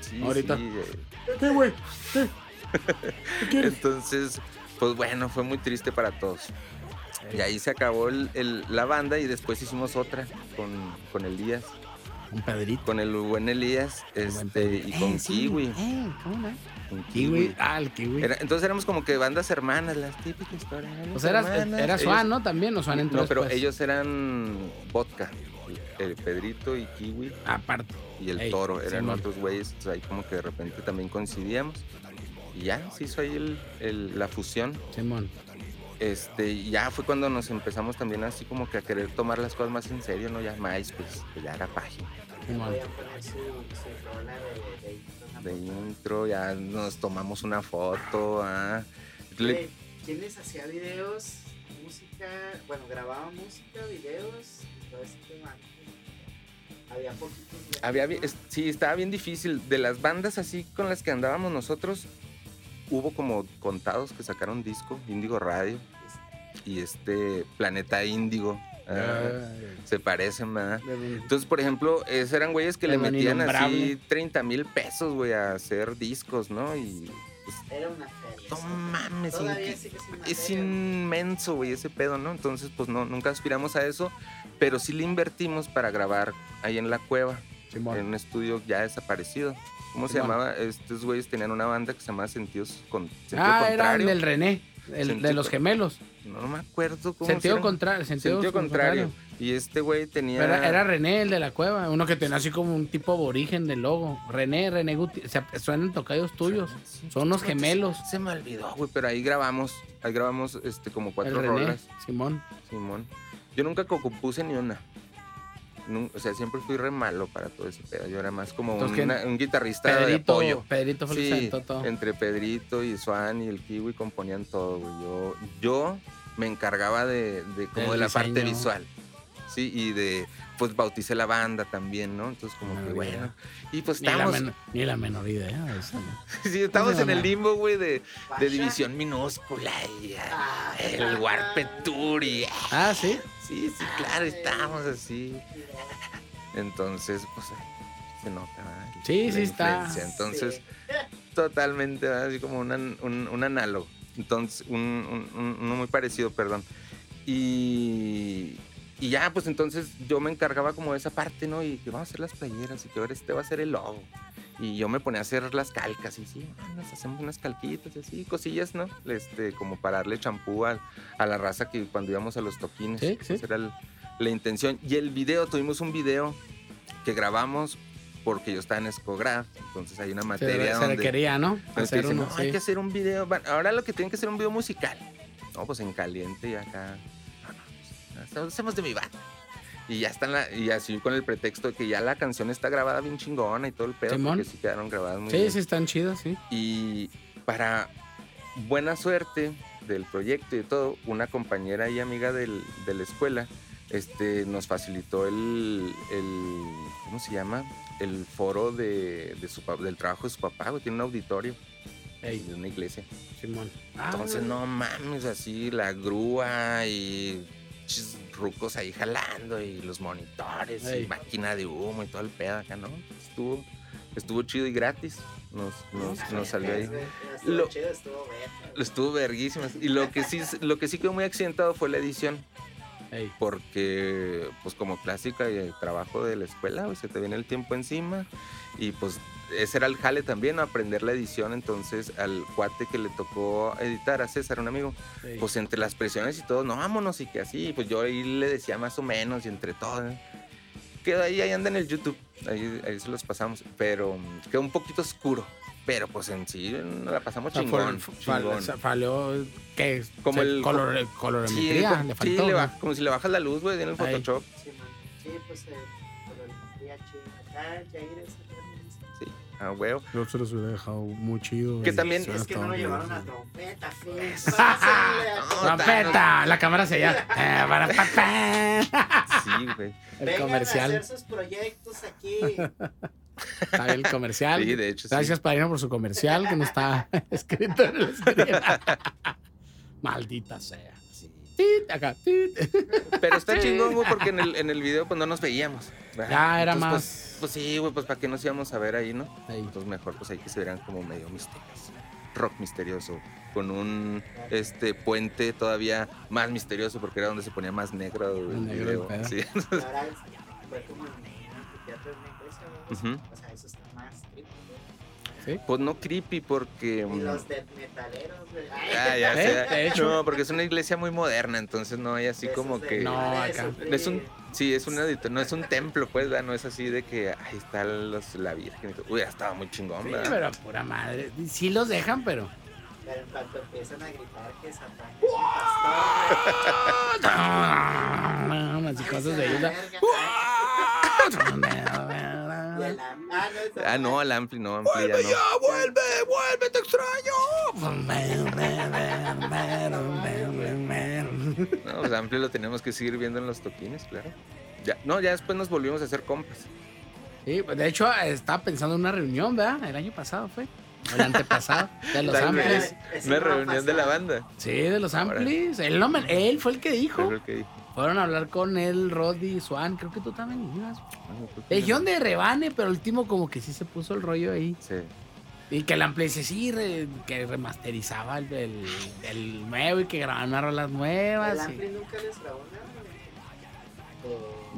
Sí, Ahorita. sí, ¿Qué, güey? ¿Qué? ¿Qué? Entonces, Pues bueno, fue muy triste para todos. Y ahí se acabó el- el- la banda y después hicimos otra con, con Elías, Un Pedrito. con el buen Elías buen este, y con Eh, sí, Kiwi. eh, ¿cómo no? con Kiwi. Ah, el Kiwi. Era- entonces éramos como que bandas hermanas, las típicas historias. o sea, era, hermanas. era Swan, ¿no? También, o Swan entró No, pero después. ellos eran vodka. El Pedrito y Kiwi Aparte. y el Ey, Toro eran otros güeyes. entonces ahí como que de repente también coincidíamos. Y ya se hizo ahí el- el- la fusión. Simón. Este, ya fue cuando nos empezamos también así como que a querer tomar las cosas más en serio, ¿no? Ya MySpace, pues, que ya era página de, intro, ya nos tomamos una foto, ah. Le- Oye, ¿Quién les hacía videos, música? Bueno, grababa música, videos y todo ese tema. Había poquitos. Había, sí, estaba bien difícil. De las bandas así con las que andábamos nosotros, hubo como contados que sacaron disco, Índigo Radio y este Planeta Índigo. ah, se parecen, ¿verdad? Entonces, por ejemplo, esos eran güeyes que le metían así innombrable. 30 mil pesos, güey, a hacer discos, ¿no? Y Era una feria. no mames, Todavía sí que es una es feria. inmenso, güey, ese pedo, ¿no? Entonces, pues no, nunca aspiramos a eso, pero sí le invertimos para grabar ahí en la cueva, Simón. en un estudio ya desaparecido. ¿Cómo se llamaba? Estos güeyes tenían una banda que se llamaba Sentidos con Sentido Ah, era el Contrario. del René, el de los gemelos. No, me acuerdo cómo Sentido se contrario. Sentido, Sentido contrario. Y este güey tenía. Era, era René, el de la cueva, uno que tenía así como un tipo aborigen del logo. René, René Guti, o sea, suenan tocados tuyos. Son unos gemelos. Se me olvidó, güey, pero ahí grabamos, ahí grabamos este como El cuatro René, rolas, Simón. Simón. Yo nunca co- compuse ni una. O sea, siempre fui re malo para todo ese pedo. Yo era más como Entonces, una- un guitarrista de apoyo. Pedrito fue Sí, todo. entre Pedrito y Swan y el Kiwi componían todo, güey. Yo, yo me encargaba de, de como de la parte visual. Sí, y de, pues bauticé la banda también, ¿no? Entonces como que bueno. Y pues Ni la, estamos, men- ni la menor idea eso. <laughs> ¿no? sí, estamos No, en el limbo, güey, de, división minúscula y ah, el Warped Tour y ah, sí. sí, sí, claro, estamos así. Entonces, pues se nota, ¿verdad? Sí, La sí está. Entonces, Sí. totalmente, ¿verdad? así como un, un, un análogo. Entonces, un, un- un- uno muy parecido, perdón. Y, y ya, pues entonces yo me encargaba como de esa parte, ¿no? Y que vamos a hacer las playeras y que ahora este va a ser el logo. Y yo me ponía a hacer las calcas y sí, ah, nos hacemos unas calquitas y así, cosillas, ¿no? Este, como para darle champú a, a la raza que cuando íbamos a los toquines. Sí, Esa sí. era el- la intención. Y el video, tuvimos un video que grabamos porque yo estaba en Escograd, entonces hay una Se, materia se donde... requería, ¿no? Entonces Hacer dicen, uno, no, sí. hay que hacer un video. Ahora lo que tienen que hacer un video musical. No, pues en caliente y acá. Hacemos de mi banda. Y ya están la, y así con el pretexto de que ya la canción está grabada bien chingona y todo el pedo, Simón. porque sí quedaron grabadas muy Sí, bien. sí, están chidos, sí. Y para buena suerte del proyecto y de todo, una compañera y amiga del- de la escuela este, nos facilitó el, el- ¿cómo se llama? El foro de, de su, del trabajo de su papá, tiene un auditorio Ey, de una iglesia. Simón. Ah, Entonces, no mames, así la grúa y chis, rucos ahí jalando y los monitores Ey. y máquina de humo y todo el pedo acá, ¿no? Estuvo, estuvo chido y gratis. Nos, nos, nos salió ahí. Estuvo Lo- chido, estuvo verga. Estuvo. Y lo que sí, lo que sí quedó muy accidentado fue la edición. Ey, Porque, pues como clásica y el trabajo de la escuela, pues, se te viene el tiempo encima. Y pues ese era el jale también, ¿no? aprender la edición. Entonces al cuate que le tocó editar, a César, un amigo, ey. pues entre las presiones y todo, no, vámonos y que así, pues yo ahí le decía más o menos y entre todo. ¿eh? Quedó ahí, ahí anda en el YouTube, ahí, ahí se los pasamos, pero mm, quedó un poquito oscuro, pero pues en sí nos la pasamos chingón, fue- fal- chingón. o sea, falló, ¿qué? Como O sea, el- color- Sí, colorimetría, como, le sí, faltó. le ¿no? ba- como si le bajas la luz, güey, en el. Photoshop. Sí, man. Sí, pues eh, colorimetría chida. Acá, Jair es el Sí, a huevo. Yo se los hubiera dejado muy chido. Que también- Es que no bien. llevaron a trompeta, No, ¡Trompeta! La cámara se ya. <laughs> Eh, para, pa, pa. Sí, güey. El Vengan a comercial. hacer sus proyectos aquí. Está el comercial. Sí, de hecho, sí. Gracias, Padrino, por su comercial que no está <laughs> escrito en el. <laughs> Maldita sea. Sí. Tit, acá. tit. Pero está <laughs> chingón, güey, porque en el, en el video pues no nos veíamos. ¿verdad? Ya era Entonces, más. Pues, pues sí, güey, pues para qué nos íbamos a ver ahí, ¿no? Ahí. Entonces mejor pues ahí que se vieran como medio misterios. rock misterioso, con un este puente todavía más misterioso porque era donde se ponía más negro el Más negro el video. pedo. Sí. Ahora fue como en un anfiteatro en una iglesia, güey. O sea, Sí. Pues no creepy porque... Y mm, los death metaleros, güey. Ah, ya ¿Eh? sé. De hecho. No, porque es una iglesia muy moderna, entonces no hay así como que... No, acá. Es un, sí, es un edito- no es un templo, pues, ¿verdad? no es así de que ahí está los- la Virgen. y todo. Uy, estaba muy chingón, Sí, ¿verdad? pero pura madre. Sí los dejan, pero. Pero en cuanto empiezan a gritar que Satán es un pastor, <laughs> verga. Y <laughs> el am- Ah, no, Ah, no, al Ampli no, Ampli ya no. vuelve, vuelve, te extraño. No, pues Ampli lo tenemos que seguir viendo en los toquines, claro. Ya, no, ya después nos volvimos a hacer compas. Sí, pues, de hecho, estaba pensando en una reunión, ¿verdad? El año pasado fue. El antepasado. De los <laughs> amplis. Una reunión de la banda. Sí, de los amplis. Él, no él fue el que dijo. Fue lo que dije. Fueron a hablar con él, Roddy, Swan. Creo que tú también ibas. No, creo que Le no. dijeron de rebane, pero el último como que sí se puso el rollo ahí. Sí. Y que el ampli dice, sí, re- que remasterizaba el, el, el nuevo y que grababan unas rolas nuevas. El y- Ampli nunca les grabó nada.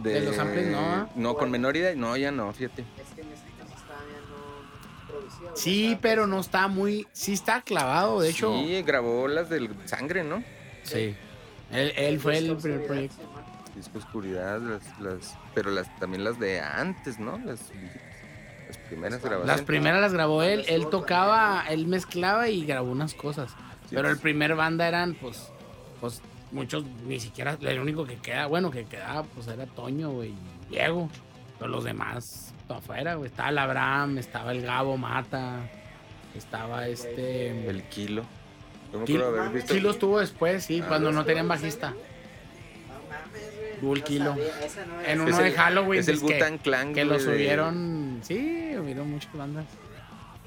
De- De los amplis, no, ¿ah? No, con menor idea, no, ya no, fíjate. Es que en ese entonces todavía no producía. güey, Sí, estaba pero pues- no está muy... Sí está clavado, de hecho. Sí, grabó las del sangre, ¿no? Sí. Él, él fue el Disco primer Oscuridad, proyecto. Disco Oscuridad, las, las, pero las, también las de antes, ¿no? Las, las primeras grabaciones. Las primeras las grabó él, él tocaba, él mezclaba y grabó unas cosas. Sí, Pero el pues, primer banda eran, pues, pues, muchos, ni siquiera, el único que queda, bueno, que quedaba, pues, era Toño, güey, y Diego. Pero los demás, todo afuera, güey. Estaba el Abraham, estaba el Gabo Mata, estaba este... El kilo. Kilo- visto. Kilo estuvo después, sí, Ah, cuando no ¿Estuvo tenían en bajista. no kilo. no. En Es uno de el- Halloween, Es el que- Gutan Clan. Que lo de- subieron, sí, hubieron muchas bandas.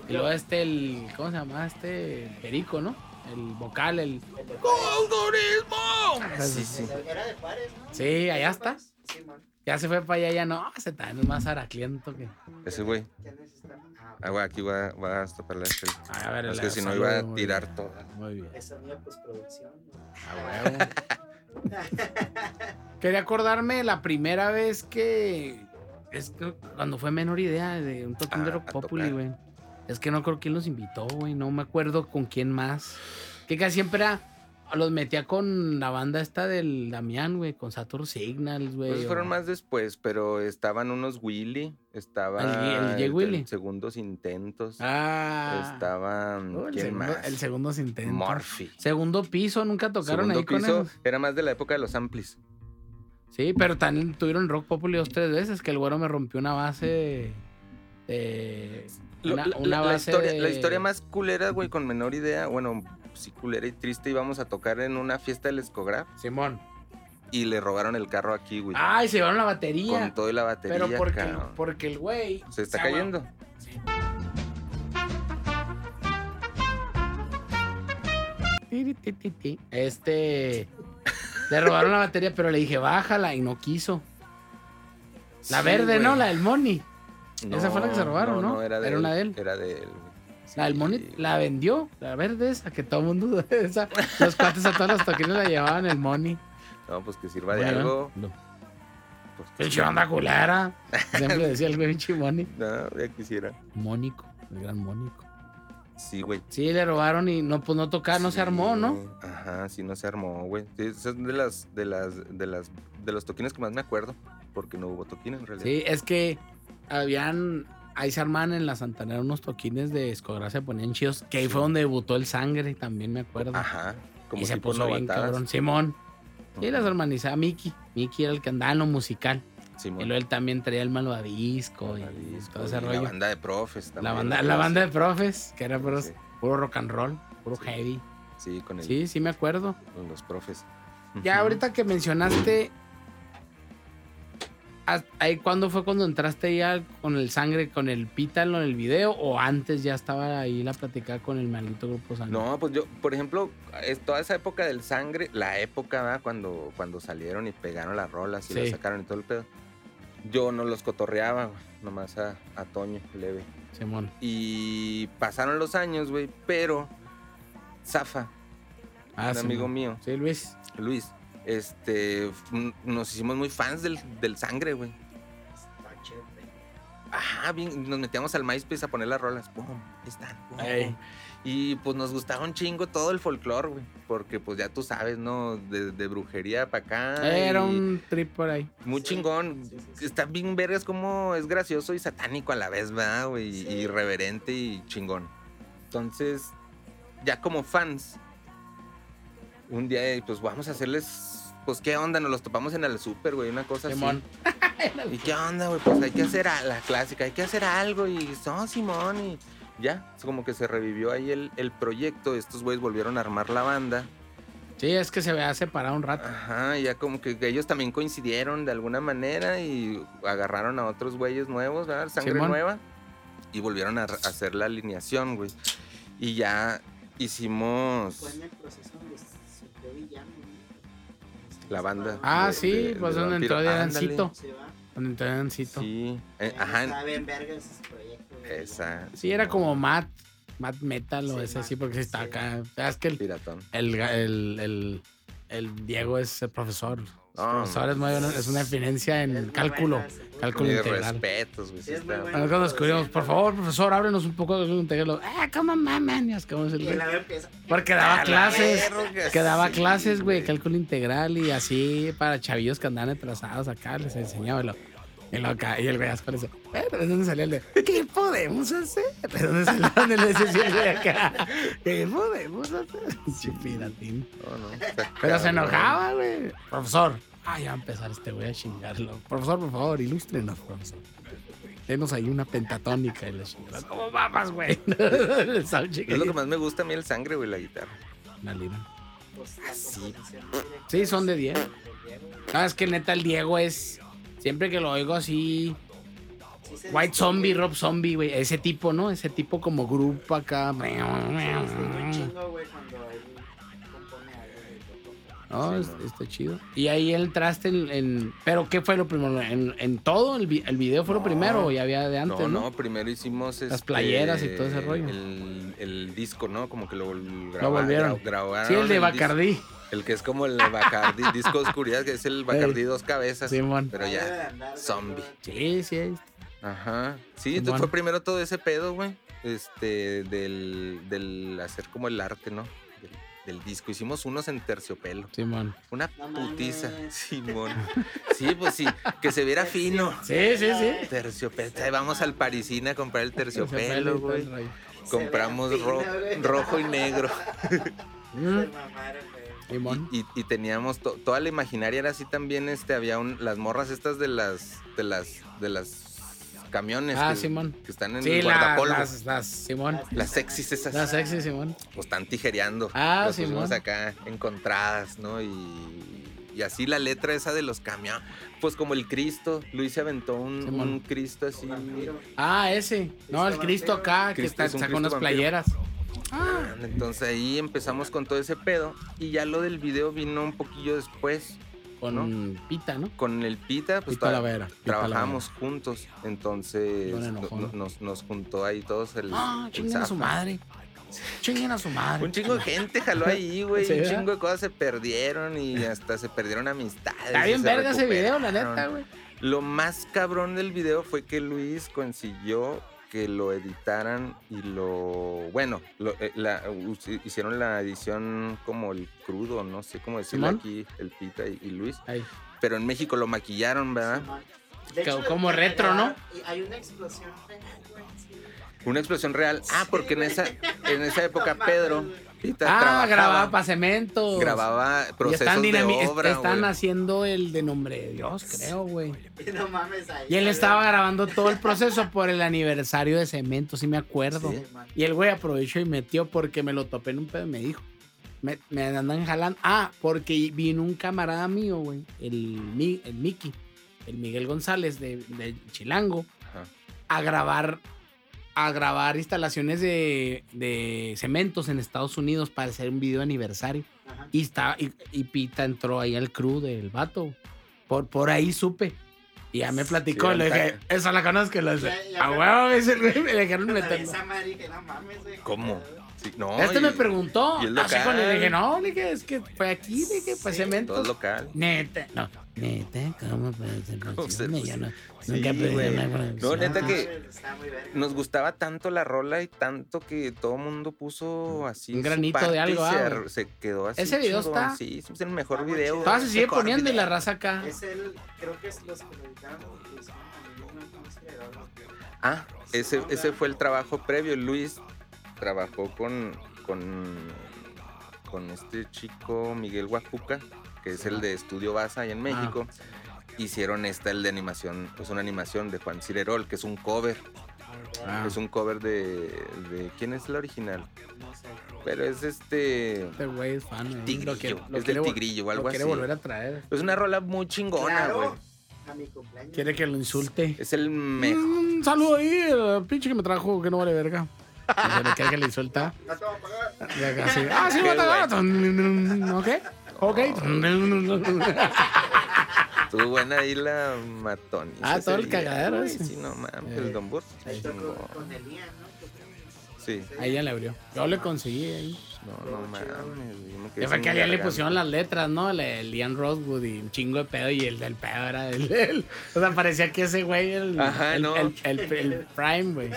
Y luego este, el, ¿cómo se llama? Este, el Perico, ¿no? El vocal, el... Juárez. Ah, sí, sí. Era de Juárez, ¿no? Sí, allá está. Ya se fue para allá, ya no, se está es más aracliento que... Ese güey. ¿Quién necesita? Ah, Ah, güey, aquí va, va a tapar la estrella. A ver, Es que si no iba a tirar bien, toda. Muy bien. Esa mía postproducción. ¿no? A huevo. <laughs> Quería acordarme la primera vez que... Es que cuando fue menor idea de un toquín de Ah, Rock a Populi, güey. Es que no creo quién los invitó, güey. No me acuerdo con quién más. Que casi siempre era... Los metía con la banda esta del Damián, güey. Con Saturn Signals, güey. Pues fueron o- más después, pero estaban unos Willy, estaba ¿El el Willy? segundos intentos, Ah. estaban Oh, el, ¿quién segundo, más? el segundo se intenta. Morphy. Segundo piso, nunca tocaron Segundo ahí con piso esos? era más de la época de los amplis. Sí, pero también tuvieron Rock Populi dos, tres veces, que el güero me rompió una base una, la, una la- la base historia, la de- historia más culera, güey, con menor idea, bueno, sí culera y triste, íbamos a tocar en una fiesta del Escograph Simón. y le robaron el carro aquí, güey. Ay, se llevaron la batería. con todo y la batería, pero porque, cabrón. porque el güey... Se está se cayendo. Ti. Este... Le robaron la batería, pero le dije, bájala, y no quiso. La Sí, verde, ¿no? La del Money. Esa fue la que se robaron, ¿no? era, de Era él, una de él. Era de él. La del. Money la vendió, la verde esa, que todo el mundo... <laughs> Esa, los cuates a todos los toquines la llevaban el Money. No, pues que sirva de algo. no. Pues, que Pinche sirva. onda culera. Siempre decía el güey pinche Money. No, ya quisiera. Mónico, el gran Mónico. Sí, güey. Sí, le robaron y no, pues no tocar, no se armó, ¿no? Ajá, sí, no se armó, güey. Sí, esa es de las, de las, de las, de los toquines que más me acuerdo, porque no hubo toquines en realidad. Sí, es que habían, ahí se armaban en la Santanera unos toquines de escografía, ponían chidos, que ahí fue donde debutó el sangre, también me acuerdo. Ajá. Como y se puso bien cabrón. Simón. Y las hermanizaba Miki. Miki era el que andaba en lo musical. Simón. Y luego él también traía el malvadisco y, Malvadisco, todo ese y rollo. La banda de profes también. La banda, la banda de profes, que era puro, Sí, puro rock and roll, puro Sí. heavy. sí, con, el, Sí, sí me acuerdo. con los profes. Ya ahorita que mencionaste, ¿haz- ahí cuándo fue cuando entraste ya con el sangre, con el pítalo en el video o antes ya estaba ahí la platicada con el maldito grupo sangre? No, pues yo, por ejemplo, es toda esa época del sangre, la época, ¿verdad? Cuando, cuando salieron y pegaron las rolas y Sí. las sacaron y todo el pedo. Yo no los cotorreaba, güey, nomás a, a Toño, leve. Simón. Y pasaron los años, güey, pero Zafa, Ah, un sí, amigo man. mío, Sí, Luis. Luis, este, nos hicimos muy fans del, del sangre, güey. Ajá, bien, nos metíamos al MySpace a poner las rolas. Pum, ahí están. Y pues nos gustaba un chingo todo el folclore, güey. Porque pues ya tú sabes, ¿no? De, de brujería para acá. Era un trip por ahí. Muy Sí, chingón. sí, sí, sí. Está bien vergas como es gracioso y satánico a la vez, ¿verdad, güey? Irreverente y chingón. Entonces, ya como fans, un día, pues vamos a hacerles... Pues, ¿qué onda? Nos los topamos en el súper, güey, una cosa así. Simón. <laughs> ¿Y qué onda, güey? Pues hay que hacer a la clásica, hay que hacer algo y no, Simón y ya, es como que se revivió ahí el, el proyecto, estos güeyes volvieron a armar la banda, Sí, es que se había separado un rato. ajá, ya como que ellos también coincidieron de alguna manera y agarraron a otros güeyes nuevos, ¿verdad? Sangre Simón. nueva y volvieron a, a hacer la alineación, güey. Y ya hicimos Fue en el proceso la banda. Ah, de- sí, de- pues de donde entró. Se va. Donde entró Diancito. Sí. Sí, eh, ajá, Estaba bien verga ese proyecto. güey. esa. era como Matt, Matt Metal o Sí, ese Matt, sí, porque sí está sí. acá. Es que el, Piratón. el, el, el, el Diego es el profesor. El No, profesor es, muy bueno, es una eminencia en cálculo. buena cálculo Mis integral. respetos, güey. sí bueno. Nosotros descubrimos, por favor, profesor, ábrenos un poco de cálculo integral. Ah, ¿cómo maman? Es el. Porque daba A clases. verga, Que daba sí, clases, güey, cálculo integral y así para chavillos que andaban atrasados acá, les enseñaba y lo- y, el güey así dice, bueno, ¿de dónde salía el de qué podemos hacer? ¿De dónde salió le el acá? ¿Qué podemos hacer? Chipiratín. No, no, Pero se enojaba, güey. Profesor. Ah, ya va a empezar este güey a chingarlo. Profesor, por favor, ilústrenos, profesor. Denos ahí una pentatónica y la chingada. ¿Cómo mamas, güey? <laughs> Es lo que más me gusta a mí el sangre, güey, la guitarra. Una lira. La Sí. Sí, son de 10. del Diego, güey. Ah, es que neta el Diego es. Siempre que lo oigo así. Sí White. Zombie, Rob Zombie, güey. Ese tipo, ¿no? Ese tipo como grupo acá. Sí, se distingue un chingo, güey, cuando No, Sí, es- no. está chido. Y ahí entraste en, en- ¿Pero qué fue lo primero? ¿En, en todo? ¿El, vi- el video fue lo primero o ya había de antes, no, no? no, primero hicimos Las este, playeras y todo ese rollo. El, el disco, ¿no? Como que lo, vol- Lo volvieron. gra- grabaron sí, el de Bacardí. El que es como el Bacardi, <laughs> disco de oscuridad, que es el Bacardí dos cabezas. Simón. Pero ya, zombie. Sí, sí. Ajá. Sí, Simón. entonces fue primero todo ese pedo, güey. Este, del, del hacer como el arte, ¿no? Del, disco. Hicimos unos en terciopelo. Simón. Una No putiza, mames. Simón. Sí, pues sí, que se viera fino. Sí, sí, sí. Terciopelo. Ahí vamos al Parisina a comprar el terciopelo, güey. Compramos fino, ro- rojo y negro. <laughs> Mm. Y, y- y teníamos to- toda la imaginaria era así también, este, había un, las morras estas de las, de las, de las camiones Ah, que, Simón. que están en Sí, el la- guardapolvo. las, las, Simón. Las sexys esas. Las sexy, Simón. Pues están tijereando. Ah, Las Simón. acá encontradas, ¿no? Y, y así la letra esa de los camiones. Pues como el Cristo. Luis se aventó un, Cristo así. Ah, ese. No, el Cristo acá, que está, es un sacó unas vampiro. playeras. Ah, Entonces ahí empezamos con todo ese pedo. Y ya lo del video vino un poquillo después. Con pita, ¿no? Con el Pita, pues Pita trabajamos juntos. Entonces no- no- nos, nos juntó ahí todos el. Ah, el chinguen a su madre. Chinguen a su madre. Un chingo de gente jaló ahí, güey. Sí, un chingo de cosas se perdieron y hasta se perdieron amistades. Está bien verga ese video, la neta, güey. Lo más cabrón del video fue que Luis consiguió que lo editaran y lo. Bueno, lo- eh, la- hicieron la edición como el crudo, no sé cómo decirlo aquí, el Pita y, y Luis. Ahí. Pero en México lo maquillaron, ¿verdad? Como- hecho, como en retro, ¿no? Hay una explosión. sí. Una explosión real. Ah, Sí, porque en esa, en esa <laughs> época Pedro. Pita Ah, trabajaba, grababa para cemento. grababa procesos están, de obra, están haciendo el de nombre de Dios, creo, güey. <laughs> No mames ahí. Y él estaba grabando todo el proceso <laughs> por el aniversario de cemento, sí me acuerdo. Sí. Y el güey aprovechó y metió porque me lo topé en un pedo y me dijo. Me, me andan jalando. Ah, porque vino un camarada mío, güey. El, el Miki. El Miguel González de, de Chilango. Ajá. A grabar. A grabar instalaciones de, de cementos en Estados Unidos para hacer un video de aniversario. Ajá. Y, está, y, y Pita entró ahí al crew del vato. Por, por ahí supe. Y ya me platicó, Sí, le dije, esa la conozco. y le dije, Ya- ya a huevo, <laughs> me dejaron meterlo. esa madre dije, no mames, güey. ¿Cómo? Sí, no, Este y- me preguntó, y así cuando le dije, no, le dije, es que fue aquí, le dije, pues Sí, cemento. Todo local. Neta, no, neta, ¿cómo puede no, Sí, nunca güey. No, neta No, que-. Nos gustaba tanto la rola y tanto que todo el mundo puso así. Un granito parte de algo, Se, ah, se quedó así. Ese video chingón. está- Sí, es el mejor Está video. Todavía se sigue poniendo y la raza acá. Es el, creo que es los ¿verdad? Ah, ese, ese fue el trabajo previo. Luis trabajó con, con, con este chico Miguel Huajuca, que es el de Estudio Baza allá en México. Hicieron esta, el de animación, pues una animación de Juan Cirerol, que es un cover. Ah. Es un cover de, de. ¿Quién es el original? No sé. Pero es este. Este güey es fan. ¿no? Tigrillo, Lo quiere- lo es del Tigrillo o algo lo quiere así. volver a traer. Es una rola muy chingona, güey. Claro, a mi cumpleaños. Quiere que lo insulte. Es el mejor. Un saludo ahí, el pinche que me trajo, que no vale verga. Quiere que le insulta. <laughs> No te voy a pagar. Ah, sí, <laughs> Qué va a dar. Ok, ok. Estuvo buena ahí la matón. Ah, todo el cagadero Sí, no mames. Eh. El Don Bur. Ahí tocó chingón. con Elías, ¿no? Sí. Ahí ya le abrió. Yo le conseguí ahí. No, no mames. Que fue que a Lian le pusieron las letras, ¿no? El, el Liam Rosewood y un chingo de pedo y el del pedo era el, el- O sea, parecía que ese güey, el, Ajá, el, no. el, el- el Prime, güey.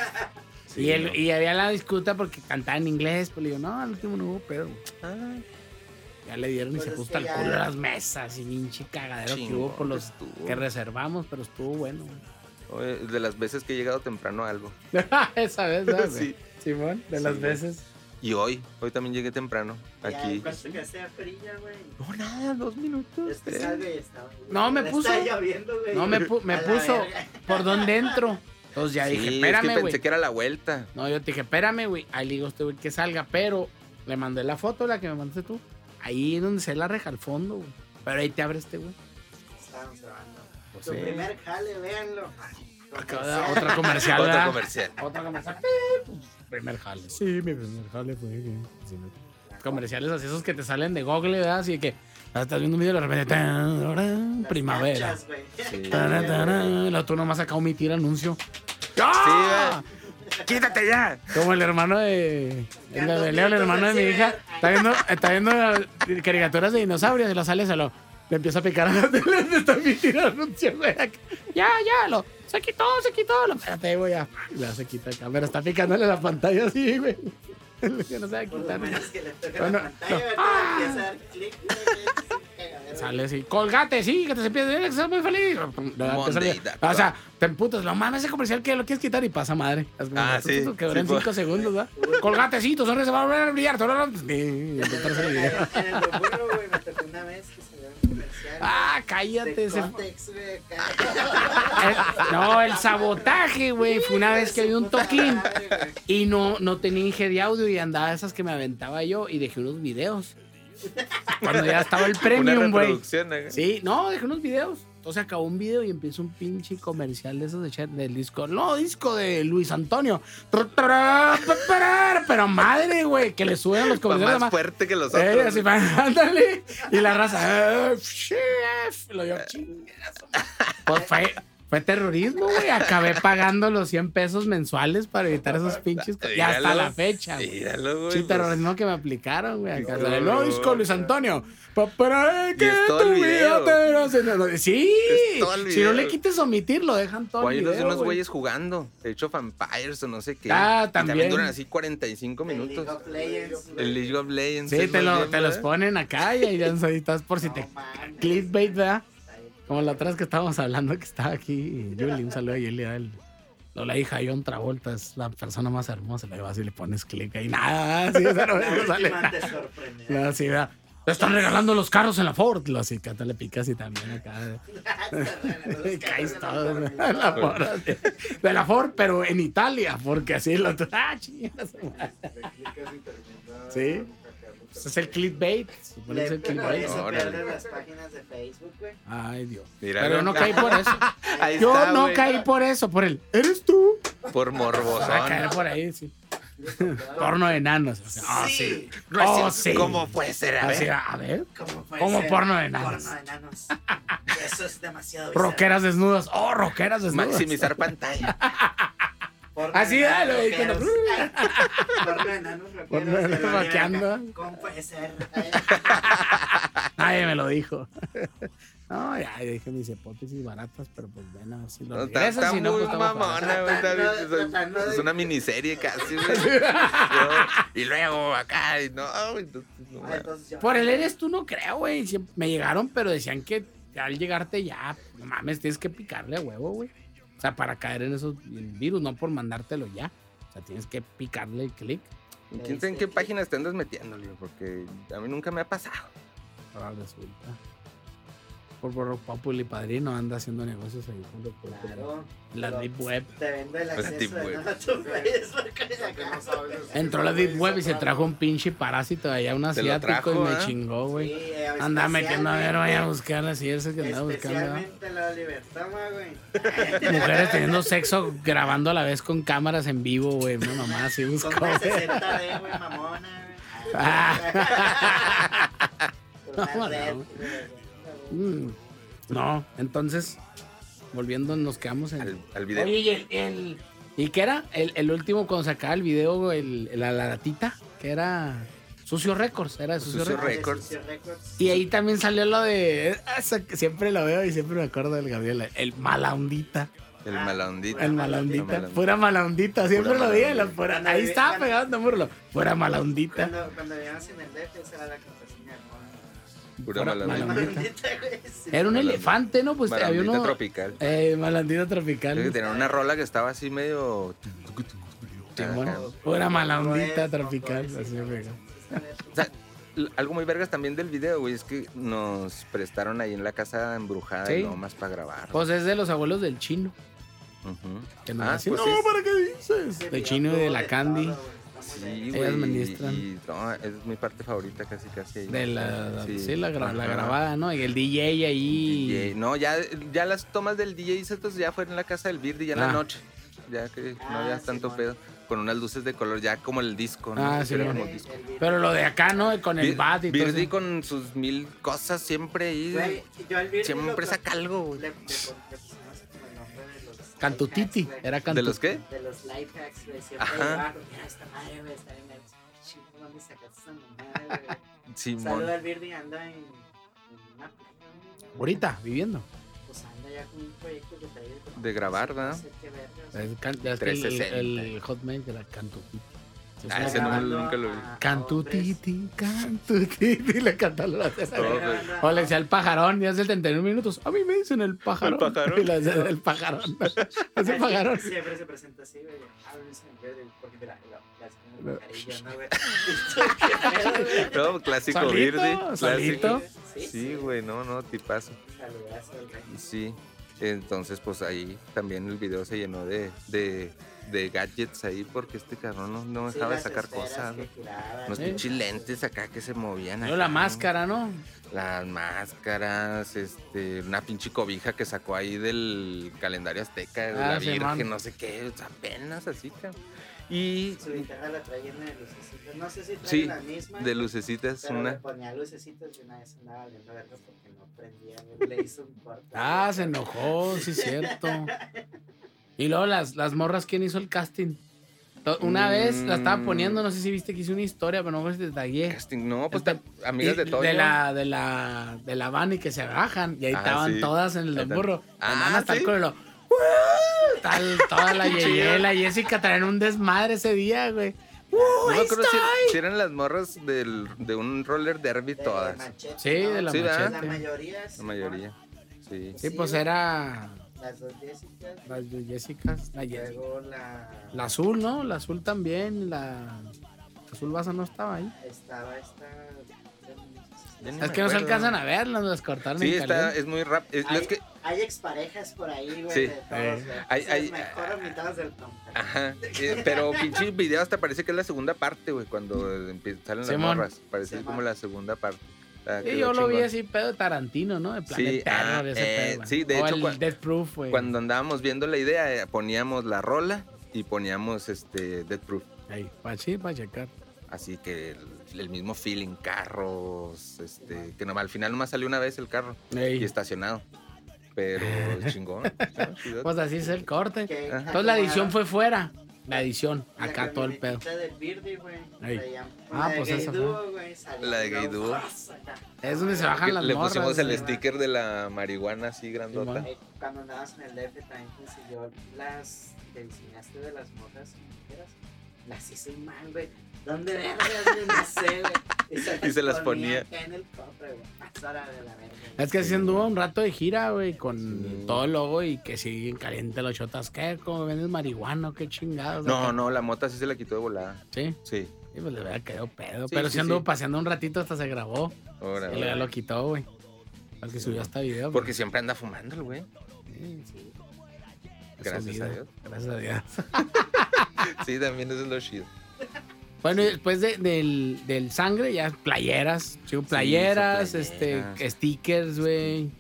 Sí, y, el, no. y había la disputa porque cantaba en inglés, pues le digo, no, al último no hubo pedo. Ah, Ya le dieron y Pues se que al ya- culo las mesas y pinche cagadero que chingón hubo por los estuvo. que reservamos, pero estuvo bueno. güey. Oye, de las veces que he llegado temprano a algo. <laughs> Esa vez, ¿sabes? Sí. Simón, de Sí, las güey. veces. Y hoy, hoy también llegué temprano. Ya, Aquí. que sea fría, güey. No, nada, dos minutos. Es que estaba. No, me Está puso- lloviendo, güey. No, me, pu- me A la puso verga. por dónde entro. Entonces ya Sí, dije, es que espérame, pensé güey. que era la vuelta. No, yo te dije, espérame, güey. Ahí le digo a este güey que salga, pero le mandé la foto, la que me mandaste tú. Ahí es donde se la reja al fondo, güey. Pero ahí te abre este, güey. Estábamos grabando. Pues Tu sí. primer jale, véanlo. Acá, Comercial. otra comercial, ¿verdad? comercial. Otra comercial. Primer jale. Sí, mi primer jale fue. que- sí, me- Comerciales así, esos que te salen de Google, ¿verdad? Así que ah, estás viendo un video y de repente. Primavera. cachas, güey. Sí. Tarán, tarán, El otro nomás acá omitir anuncio. ¡Ah! ¡Quítate ya! Como el hermano de. El de Leo, el hermano de mi hija. Está viendo, está viendo caricaturas de dinosaurios y lo sale solo. Le empieza a picar a la tele. <laughs> Le está anuncio, güey. Ya, ya, lo. Se quitó, se quitó. Lo, espérate, güey, ya. Ya se quita acá. Pero está picándole la pantalla así, güey. <laughs> Que no se va a Por lo quitar. menos que le toque Bueno, la pantalla, no. ¿verdad? ¡Ah! Empieza a dar clic, <laughs> Sale así, colgate, sí, que te cepilles que estás muy feliz. Monday, O sea, te emputas, lo mames ese comercial que lo quieres quitar y pasa madre. Ah, sí, Que duran sí, po. 5 segundos, ¿verdad? Colgate, sí, tu sonrisa se va a volver a brillar. Sí, y el video. <laughs> En el burro, güey, me tocó una vez que salió un comercial. Ah, cállate. de ese- güey, <laughs> el- no, el sabotaje, güey. Fue una vez que vi un toquín y no, no tenía Inge de audio y andaba esas que me aventaba yo y dejé unos videos. Cuando ya estaba el <laughs> premium, güey. ¿eh? Sí, no, dejé unos videos. Entonces acabó un video y empieza un pinche comercial de esos de chat del disco. No, disco de Luis Antonio. Pero madre, güey, que le suben los <laughs> comerciales. más más fuerte que los Eh, otros. así, va, <laughs> ándale. Y la raza. "Eh, chef", Lo yo, chingazo. Pues fue, fue terrorismo, güey. Acabé pagando los 100 pesos mensuales para evitar esos <laughs> pinches. Y hasta la fecha, güey. Sí, pues, terrorismo que me aplicaron, güey. Acá sale disco Luis Antonio. Pa- Para que tu vida te Sí. Si no le quites omitir, lo dejan todo hay unos, güeyes jugando. De hecho, Vampires o no sé qué. Ah, Y también. duran así 45 El League minutos. El League of Legends. Sí, te, los ponen acá y ahí ya <laughs> estás por si te clickbait, ¿verdad? Como la otra vez que estábamos hablando que estaba aquí Yuli, un saludo a Yuli a él. No, la hija de John Travolta es la persona más hermosa. Le vas y le pones clic ahí. Nada, sí, esa no, no sale. te. No, sí, ¿verdad? Te están regalando los carros en la Ford. Lo así, que te le picas y también acá. <laughs> Y caes todo. En la Ford, así. De la Ford, pero en Italia, porque así lo. <laughs> ¡Ah, chingas! Sí. Ese es el clickbait. Le ese pero clickbait. eso las páginas de Facebook, güey. Ay, Dios. Míralo. Pero yo no caí por eso. <laughs> Ahí Yo está, no güey. caí por eso, por el. ¿Eres tú? Por Va a caer morbosón. por ahí, sí. Porno de enanos. o sea, Ah, sí. No es Oh, sí. ¿Cómo puede ser? A Así, ver. a ver. ¿Cómo, puede Como ser? porno de enanos. Porno de enanos. Eso es demasiado bizarro. Rockeras desnudas. Oh, rockeras desnudas. Maximizar pantalla. <laughs> Así, ah, lo rockeros. Porno de enanos rockeros. Porno de enanos lo acá. ¿Cómo puede ser? Nadie me lo dijo. No, ya dije mis hipótesis baratas, pero pues ver si lo No, está, regresas, está si no, muy pues estamos mamona, güey. está bien, es- una miniserie casi, güey. <laughs> Y luego acá, y no, entonces, no, Ah, mames. entonces yo- Por el eres tú no creo, güey. Me llegaron, pero decían que al llegarte ya, no mames, tienes que picarle a huevo, güey. Sea, para caer en esos virus, no por mandártelo ya. O sea, tienes que picarle el clic. ¿Quién sabe en qué páginas te andas metiendo, Leo? Porque a mí nunca me ha pasado. Ahora resulta. Por Borro Populi Padrino anda haciendo negocios ahí junto con Claro. la Deep Web. Te vendo el La acceso Deep de Web. nada a tu Facebook. acá. Entró la Deep Web y se trajo un pinche parásito de allá, un asiático, trajo, y me ¿eh? chingó, güey. Sí, eh, Anda metiendo a ver, voy a buscar así, ese que andaba buscando. la libertad, güey. <laughs> Mujeres teniendo sexo grabando a la vez con cámaras en vivo, güey. Una mamá así Con buscó. güey. 60D, güey, mamona, güey. Ah. <laughs> Con <laughs> No, no. güey. Mm, No, entonces, volviendo, nos quedamos en. Al, al video. Oye, y el, el- ¿Y qué era? El, el último cuando sacaba el video, el, la, la latita, que era Sucio Records, era de Sucio, Sucio Records. Records. Sucio Records. Y ahí también salió lo de. que siempre lo veo y siempre me acuerdo del Gabriel, el mala ondita. El Ah, malaondito. El Pura mala ondita. malandita. Pura mala ondita. Siempre Pura lo vi. ahí estaba pegando murlo. Pura mala ondita. Cuando, cuando vivíamos en el DF, esa era la. Pura malandita. malandita. Güey, sí. Era un Malandita. elefante, ¿no? Pues había Malandita uno. tropical. Eh, malandita Creo que tropical. tenía una rola que estaba así medio. Bueno, pura mala ondita Pues, tropical. pues, Así. O sea, algo muy vergas también del video, güey, es que nos prestaron ahí en la casa embrujada Sí. y no más para grabar. Pues es de los abuelos del chino. Ujú. Que nos Ah, decían, pues no, sí. ¿para qué dices? De chino y de la candy. Sí. Ellas y- ministran. Y, no, es mi parte favorita casi, casi. ahí. De la, sí, Sí. la, gra- la grabada, ¿no? Y el DJ ahí. DJ. No, ya, ya las tomas del DJ estos ya fueron en la casa del Birdi, ya en Ah. la noche. Ya que no Ah, había tanto Simón. pedo. Con unas luces de color, ya como el disco, ¿no? Ah, Que era como El- disco. Pero lo de acá, ¿no? Con el bat y todo. Birdi eso. con sus mil cosas siempre ahí. Güey, yo al Siempre saca algo, güey. Le, le, le de Cantutiti. Era ¿De cantu... los qué? De los life hacks, güey. Siempre Ajá. mira esta madre, güey, está bien. Chico, ¿dónde sacaste esa mamada, güey? Simón. Saluda al Birdi, anda en, en una playa. Ahorita, viviendo. Pues anda ya con un proyecto que trae De grabar, no ¿verdad? es que el, 360. el hotmail de la Cantutiti. Ah, Es ese no nunca lo vi. a- a Cantutiti, cantutiti, <laughs> le cantaron las hombres. Todo, güey. O le decía el pajarón, ya hace 31 minutos. A mí me dicen el pajarón. El pajarón. <laughs> Y <laughs> el pajarón. Ese pajarón. Siempre se presenta así, güey. Ah, me dicen el Birdi, porque le hacen No. un carillo, ¿no, güey? ¿Qué pedo, güey? No, clásico Solito, Birdi. solito. clásico. Sí, Sí, güey, no, no, tipazo. Saludazo, güey. Sí. Entonces, pues ahí también el video se llenó de, de, de gadgets ahí porque este cabrón no, no Sí, dejaba de sacar cosas. Unos Sí. pinches lentes acá que se movían. Acá, la máscara, ¿no? Las máscaras, este, una pinche cobija que sacó ahí del calendario azteca, de Ah, la sí, Virgen, man. no sé qué, apenas así, cabrón. Y Su guitarra la traía llena de lucecitas. No sé si trae Sí, la misma. de lucecitas, Pero le una. ponía lucecitas y una vez andaba viendo vergas porque no prendía. Le hizo un corte. Ah, se enojó, sí, es cierto. <laughs> Y luego las, las morras, ¿quién hizo el casting? Una vez la estaba poniendo, no sé si viste que hice una historia, pero no sé si te tagué. Casting, no, pues Esta- ta- amigas de todo. De la, de la, de la van y que se bajan. Y ahí Ah, estaban sí. todas en el burro. Ah, Andaban hasta el ¿sí? Tal, toda la. <laughs> Yeye, la Jessica traen un desmadre ese día, güey. ¡Uh, No acuerdo si, si eran las morras del, de un roller derby De todas. machete, Sí, de la Sí. La mayoría. La mayoría. Sí. Sí, Sí, pues era Las dos Jessicas. las de Jessica. La, Luego la. la azul, ¿no? La azul también. La azul Baza no estaba ahí. Estaba esta. Es que no se alcanzan a ver, las cortaron Sí, en está, es muy rápido. Hay, es que, hay exparejas por ahí, güey. Sí. De todos, Eh. güey. Hay- hay- el mejor mitad del ajá. eh, pero <laughs> pinche video hasta parece que es la segunda parte, güey, cuando salen las Simón. morras. Parece Simón. como la segunda parte. Está- Sí, yo lo vi así, pedo de Tarantino, ¿no? De Planet Sí, ah, ese eh, pedo. sí, de O hecho, el cua- Death Proof, güey. Cuando andábamos viendo la idea, eh, poníamos la rola y poníamos este Dead Proof. Ahí, para sí, para checar. Así que el, mismo feeling, carros, este, que nomás, al final nomás salió una vez el carro Ey. y estacionado. Pero <laughs> chingón. Pues así es el corte. Entonces la edición fue fuera. La edición, la acá todo el pedo. camionetita del Birdie, güey. Ah, la de pues esa Duo, güey, salió La de Gay Duo. Es donde se bajan las le morras. pusimos el sticker de la marihuana así grandota. Simón. Eh, Cuando andabas en el DF también consiguió las que enseñaste de las morras. Las hice mal, güey. ¿Dónde? No sé, güey. <laughs> Y se las ponía. en el cofre, de la verga. Es que así anduvo un rato de gira, güey, con Sí. todo el logo y que siguen caliente los chotas. ¿Qué? ¿Cómo vendes marihuana? ¿Qué chingados? No, acá? no, la mota sí se la quitó de volada. Sí, Sí. sí, pues le hubiera quedado pedo. Sí, pero sí, sí anduvo sí. paseando un ratito hasta se grabó. Ahora, Y lo quitó, güey. Al que subió hasta video. Porque siempre anda fumando el güey. Sí, sí. Gracias a Dios. Gracias a Dios. <laughs> Sí, también eso es lo chido. Bueno, y después de- del, del sangre, ya playeras. Sí, playeras, son este, playeras. stickers, güey.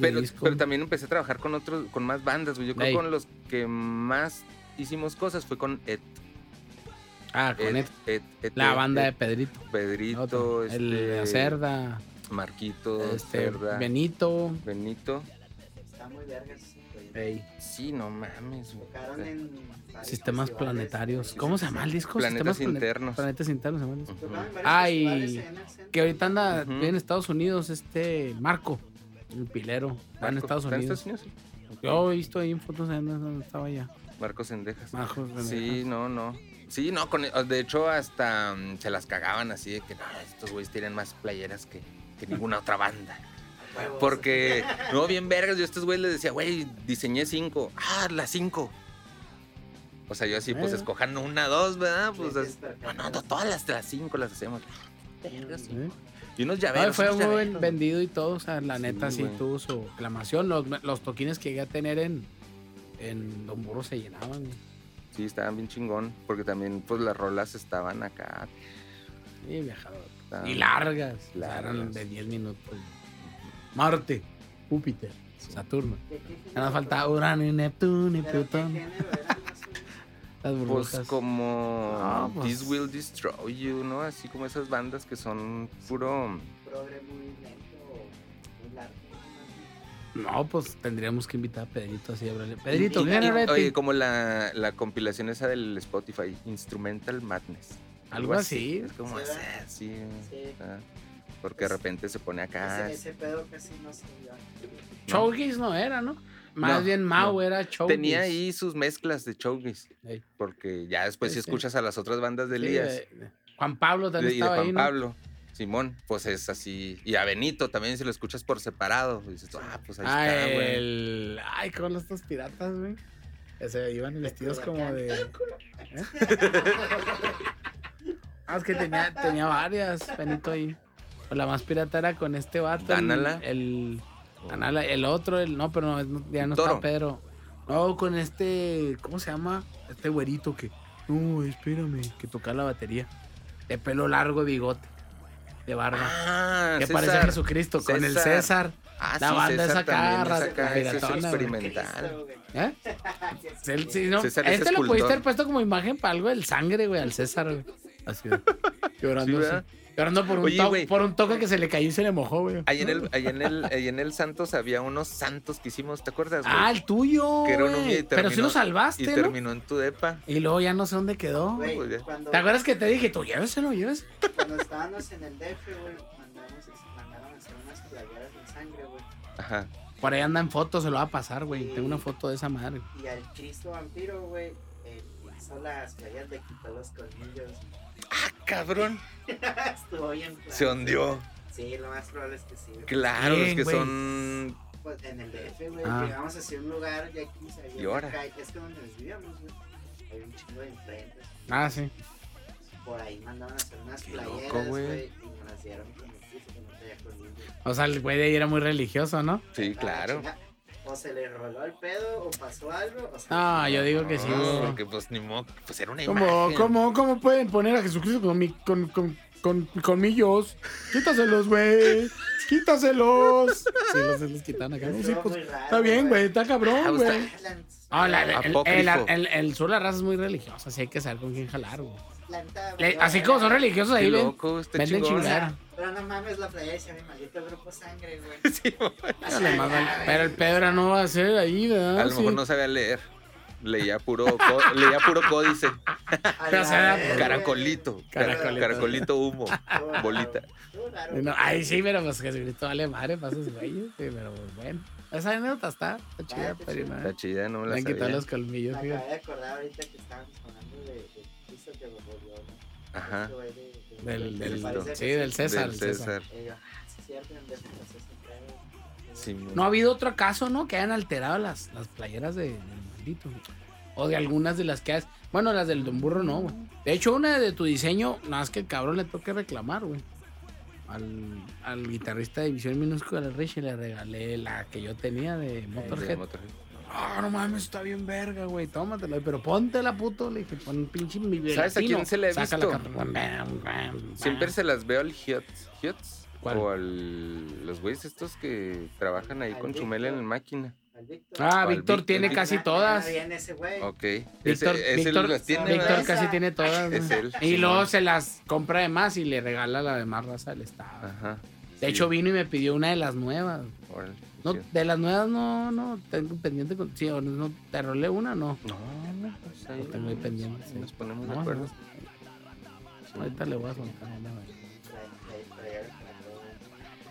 pero, disco. pero también empecé a trabajar con otros, con más bandas, güey. Yo creo que con los que más hicimos cosas fue con Ed. Ah, con Ed, Ed, Ed, la banda de Ed, Pedrito. Pedrito, este, El de Cerda, Marquito, este, Cerda, Benito. Benito. Está muy vergas. Ey, Sí, no mames, güey. Tocaron en varios sistemas planetarios. ¿Cómo se llama el disco? Planetas Sistemas internos. Planetas internos. se llama el disco. Ay. Que ahorita anda en Estados Unidos, este Marco, el pilero. Está en Estados ¿está en Unidos. Estados Unidos? Ok. Yo he visto ahí en fotos de donde estaba allá. Marcos Sendejas. Bajo, Sí, no, no. Sí, no, con, de hecho hasta mm, se las cagaban así de que no, estos güeyes tienen más playeras que, que ninguna otra banda. Huevos. Porque, no, bien vergas, yo a estos güeyes les decía, güey, diseñé cinco. Ah, las cinco. O sea, yo así, pues Eh. escojan una, dos, ¿verdad? Pues, no, no, todas las, las cinco las hacemos. Vergas, sí. ¿Eh? Y unos No, llaveros. fue unos muy llaveros. vendido y todo, o sea, la Sí, neta sí tuvo su aclamación. Los, los toquines que llegué a tener en, en Don Burro se llenaban. güey. Sí, estaban bien chingón, porque también, pues, las rolas estaban acá. Sí, viajador. estaban- Y largas. o sea, eran Largas. de 10 minutos. Marte, Júpiter, Saturno. ¿Qué- qué Ya género nos falta Urano y Neptuno y ¿Pero qué Plutón. <laughs> Las burbujas. Pues como Ah, pues. This Will Destroy You, ¿no? Así como esas bandas que son puro... Progre muy lento o muy largo. No, pues tendríamos que invitar a Pedrito así a hablarle. Pedrito, Y- ¿qué y- Oye, como la, la compilación esa del Spotify, Instrumental Madness. Algo así. Es como Sí, así, ¿verdad? sí. Sí. ah, Porque de repente se pone acá. Ese, ese pedo casi no se dio. Showgaze no era, ¿no? Más No, bien Mau no. era Showgaze. Tenía ahí sus mezclas de showbiz. Ey. Porque ya después Sí, si sí. escuchas a las otras bandas de Sí, Elías de- Juan Pablo también y de estaba Juan ahí, ¿no? Pablo, Simón, pues es así. Y a Benito también si lo escuchas por separado. Dices, ah, pues ahí Ah, está, güey. el... Ay, con estos piratas, güey. Se iban vestidos como de... ¿Eh? <laughs> Ah, es que tenía, tenía varias, Benito ahí. Pues la más pirata era con este vato. el- Dánala. El, Danala, el otro, el... No, pero no, ya no Toro. está Pedro. No, con este... ¿Cómo se llama? Este güerito que... No, espérame, que toca la batería. De pelo largo, bigote. De barba. Ah, que César. parece Jesucristo. Con el César. César. Ah, La sí, banda César es acá, es es experimental. ¿Eh? Sí, sí, no. César es este lo pudiste haber puesto como imagen para algo del sangre, güey, al César, güey. Así, llorando, Sí, así. Llorando por un, Oye, to- güey. por un toque que se le cayó y se le mojó, güey. Ahí en el, ahí en el, ahí en el Santos había unos santos que hicimos, ¿te acuerdas? güey? Ah, el tuyo. Que era mío y Pero sí terminó- lo salvaste, y ¿no? terminó en tu depa. Y luego ya no sé dónde quedó. Cuando, ¿Te acuerdas que te dije, tú lléveselo, lléveselo? cuando estábamos en el DF, güey, mandaron a hacer unas playeras de sangre, güey. Ajá. Por ahí anda en foto, se lo va a pasar, güey. Tengo una foto de esa madre. Y al Cristo vampiro, güey, las playeras, le quitó los colmillos. Ah, cabrón. <laughs> Estuvo bien. claro. Se hundió. Sí, lo más probable es que sí. güey. Claro, Bien, es que güey. son. Pues en el DF, güey, Ah. llegamos hacia un lugar y aquí se había ¿Y ahora? calle- Es que donde nos vivíamos, güey, hay un chingo de enfrentes. Ah, sí. Por ahí mandaban a hacer unas Qué playeras, loco, güey. güey, y nos las dieron con el Cristo que no traía colmillos. O sea, el güey de ahí era muy religioso, ¿no? Sí, Ah, claro. O se le roló el pedo, o pasó algo, o se Ah, yo digo que sí, No, porque pues ni modo, pues era una ¿Cómo, imagen. cómo, ¿Cómo pueden poner a Jesucristo con, mi, con, con, con colmillos? Quítaselos, güey. Quítaselos. Sí, los, se los quitan acá. Sí, pues, raro, está bien, güey. Está Ah, cabrón, pues, güey. Ah, el, el, el- el sur de la raza es muy religiosa, así hay que saber con quién jalar, güey. Le- así como son religiosos ahí, ven. loco, venden sea, chingar. pero no mames, la playa decía mi maldito grupo sangre, güey. <laughs> Sí. Pero el Pedra no va a ser ahí, ¿verdad? a lo mejor Sí. no sabía leer. Leía puro, leía puro códice. <laughs> Pero Caracolito. cara- Caracolito. Caracolito humo. Bolita. No, ay, sí, pero pues Jesucristo vale madre, pasos güeyes. Sí, pero pues, bueno. Esa anécdota está, está chida, está pero chida. no. Está chida, no me la han quitado los colmillos, Me acabé de acordar ahorita que estábamos Ajá. Güey de- de- Del, de- del, sí, del César. Del sí, No ha habido otro caso, ¿no? Que hayan alterado las, las playeras de, del maldito. O de algunas de las que has. Bueno, las del Don Burro no, güey. De hecho, una de tu diseño, nada más que el cabrón le toque reclamar, güey. Al, al guitarrista de Visión Minúscula del Rich le regalé la que yo tenía de de Motorhead. Ah, no mames, está bien verga, güey. Tómatela, pero póntela, puto. Le dije, pon pinche mi ¿Sabes a quién se la he Sácala, visto? Siempre se las veo al Hiots. ¿Hiots? ¿Cuál? O al los güeyes estos que trabajan ahí Al con Víctor. Chumel en la máquina. Víctor. Ah, al Víctor Víctor, tiene Víctor. casi todas. ese güey. Ok. Víctor, ese, ese Víctor, las tiene, Víctor casi tiene todas. <laughs> Es güey. él. Y luego se las compra de más y le regala la de más raza del estado. Ajá. De sí, hecho, vino y me pidió una de las nuevas. órale, No, de las nuevas no, no, tengo pendiente con. Sí, o no, te rolé una, no. No, pues ahí tengo ahí pendiente, sí. Nos ponemos No, de acuerdo. no. Ahorita le voy a soltar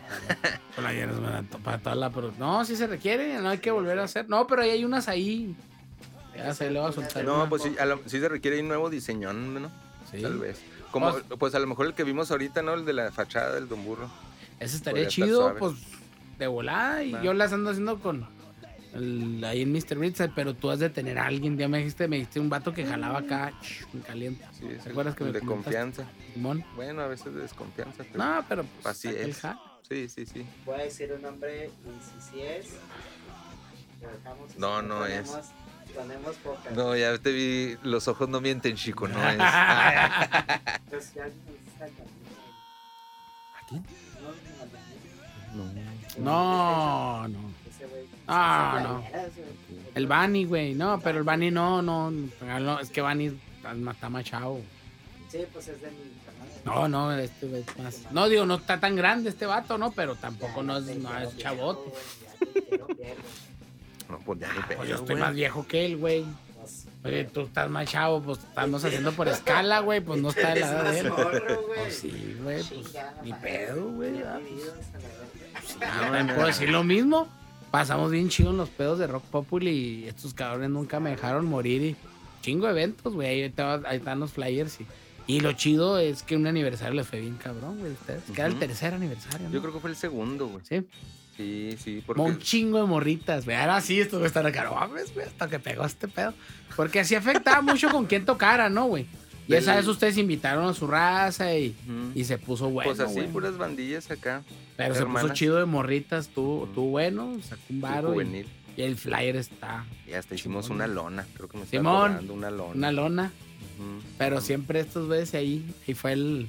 <laughs> Playeras, to- para toda la pro- No, sí se requiere, no hay que volver a hacer. No, pero ahí hay unas ahí. Ya se le va a soltar. No, pues sí, a lo- sí se requiere un nuevo diseño, ¿no? Sí. Tal vez. Como, Pues- pues a lo mejor el que vimos ahorita, ¿no? El de la fachada del Don Burro. Ese estaría Podría chido, pues de volada. Y yo las ando haciendo con. el- ahí en Mr. Ritz, pero tú has de tener a alguien. Ya me dijiste, me dijiste un vato que jalaba acá, en caliente. Sí, es ¿Te el- acuerdas que el me de confianza. Simón. Bueno, a veces de desconfianza. Pero No, pero pues, Así es. ja- Sí, sí, sí. Voy a decir un nombre y si sí es, lo dejamos. y No, no es. ponemos-. No, ya te vi, los ojos no mienten, chico, no es. <laughs> Pues. ¿A quién? No, no, no, no. Ese güey. Ah, no. El Bani, güey. No, pero el Bani no, no. no, es que Bani está, está más chavo. Sí, pues es de mi. No, no, este güey es más. No, digo, no está tan grande este vato, ¿no? Pero tampoco no es, no es chavote. No, pues ya ni pedo, Pues yo estoy más viejo que él, güey. Oye, tú estás más chavo, pues estamos haciendo por escala, güey. Pues no está de la edad de él. Pues sí, güey, pues ni pedo, güey. Pues, ah, güey, puedo decir lo mismo. Pasamos bien chido en los pedos de Rock Populi y estos cabrones nunca me dejaron morir y chingo de eventos, güey. Ahí, están los flyers y, y lo chido es que un aniversario les fue bien cabrón, güey. Ustedes. Queda el tercer aniversario, ¿no? Yo creo que fue el segundo, güey. Sí. Sí, sí, Como un porque... chingo de morritas, güey. Ahora sí, esto está acá. No mames, güey, hasta que pegó este pedo. Porque así afectaba mucho con quién tocara, ¿no, güey? Y esa vez ustedes invitaron a su raza y, y se puso bueno. pues así, puras bandillas acá. Pero se puso hermanas. chido de morritas, tú, tú bueno, sacó un varo y, juvenil. y el flyer está Y hasta hicimos una lona, creo que me está Simón, cobrando una lona. una lona. Pero siempre estos veces ahí, ahí fue el,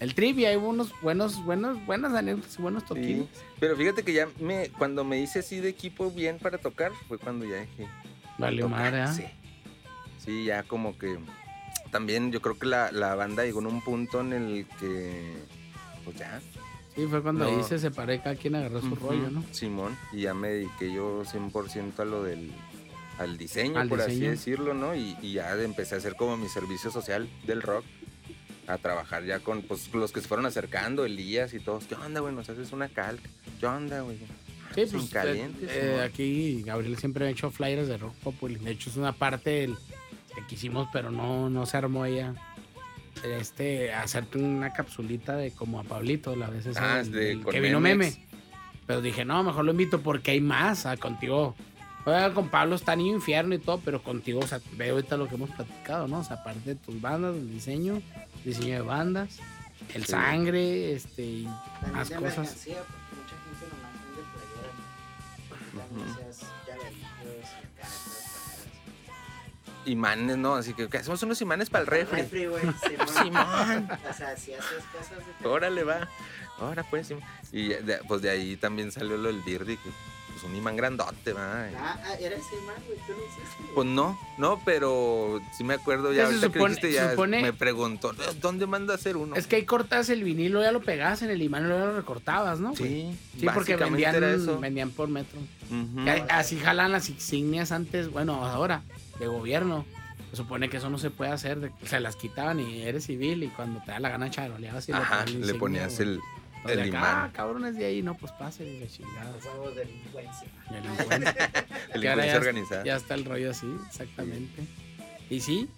el trip y hay unos buenos, buenos, buenas anécdotas y buenos toquines. Sí, pero fíjate que ya me, cuando me hice así de equipo bien para tocar, fue cuando ya dije. Vale, madre, ¿ah? Sí. Sí, ya como que también yo creo que la, la banda llegó en un punto en el que, pues ya. Sí, fue cuando No. ahí se separó y cada quien agarró su rollo, ¿no? Simón, y ya me dediqué yo 100% a lo del al diseño, Al por así decirlo, ¿no? Y, y ya empecé a hacer como mi servicio social del rock, a trabajar ya con pues, los que se fueron acercando, Elías y todos. ¿Qué onda, güey? Nos haces una calca. ¿Qué onda, güey? Sí, Sin pues calientes, eh, eh, aquí Gabriel siempre ha hecho flyers de rock populi. De hecho, es una parte del, que quisimos, pero no, no se armó ella. Este, hacerte una capsulita de como a Pablito, la vez esa Ah, de- con que vino meme. Pero dije, no, mejor lo invito porque hay más ah, contigo. Oiga, con Pablo está niño infierno y todo, pero contigo, o sea, veo ahorita lo que hemos platicado, ¿no? O sea, aparte de tus bandas, el diseño, diseño de bandas, el Sí. sangre, este, y También más cosas. mucha gente nomás vende playeras. Imanes, ¿no? Así que, ¿qué hacemos unos imanes para el refri? refri, güey. <laughs> Simón. Simón. O sea, si haces cosas de Órale, va. Ahora pues, Simón. Y de- pues de ahí también salió lo del Birdi, que pues un imán grandote, ¿va? Ah, ah, era ese man, güey, tú lo hiciste. güey. Pues no, no, pero sí me acuerdo ya ahorita que supone- dijiste, ya supone- me preguntó, ¿dónde manda a hacer uno? Es que ahí cortas el vinilo, ya lo pegabas en el imán y luego lo recortabas, ¿no? güey? Sí, Sí, porque vendían, era eso. vendían por metro. Que Así jalan las insignias antes, bueno, ahora, de gobierno. Se supone que eso no se puede hacer, de- se las quitaban y eres civil y cuando te da la gana charoleabas y Ajá, le insignia, ponías el, el acá, imán. "Ah, cabrones de ahí, no, pues pase y chingada. Huevo delincuencia. El delincuencia <laughs> ya, organizada. ya está el rollo así, exactamente. Y sí,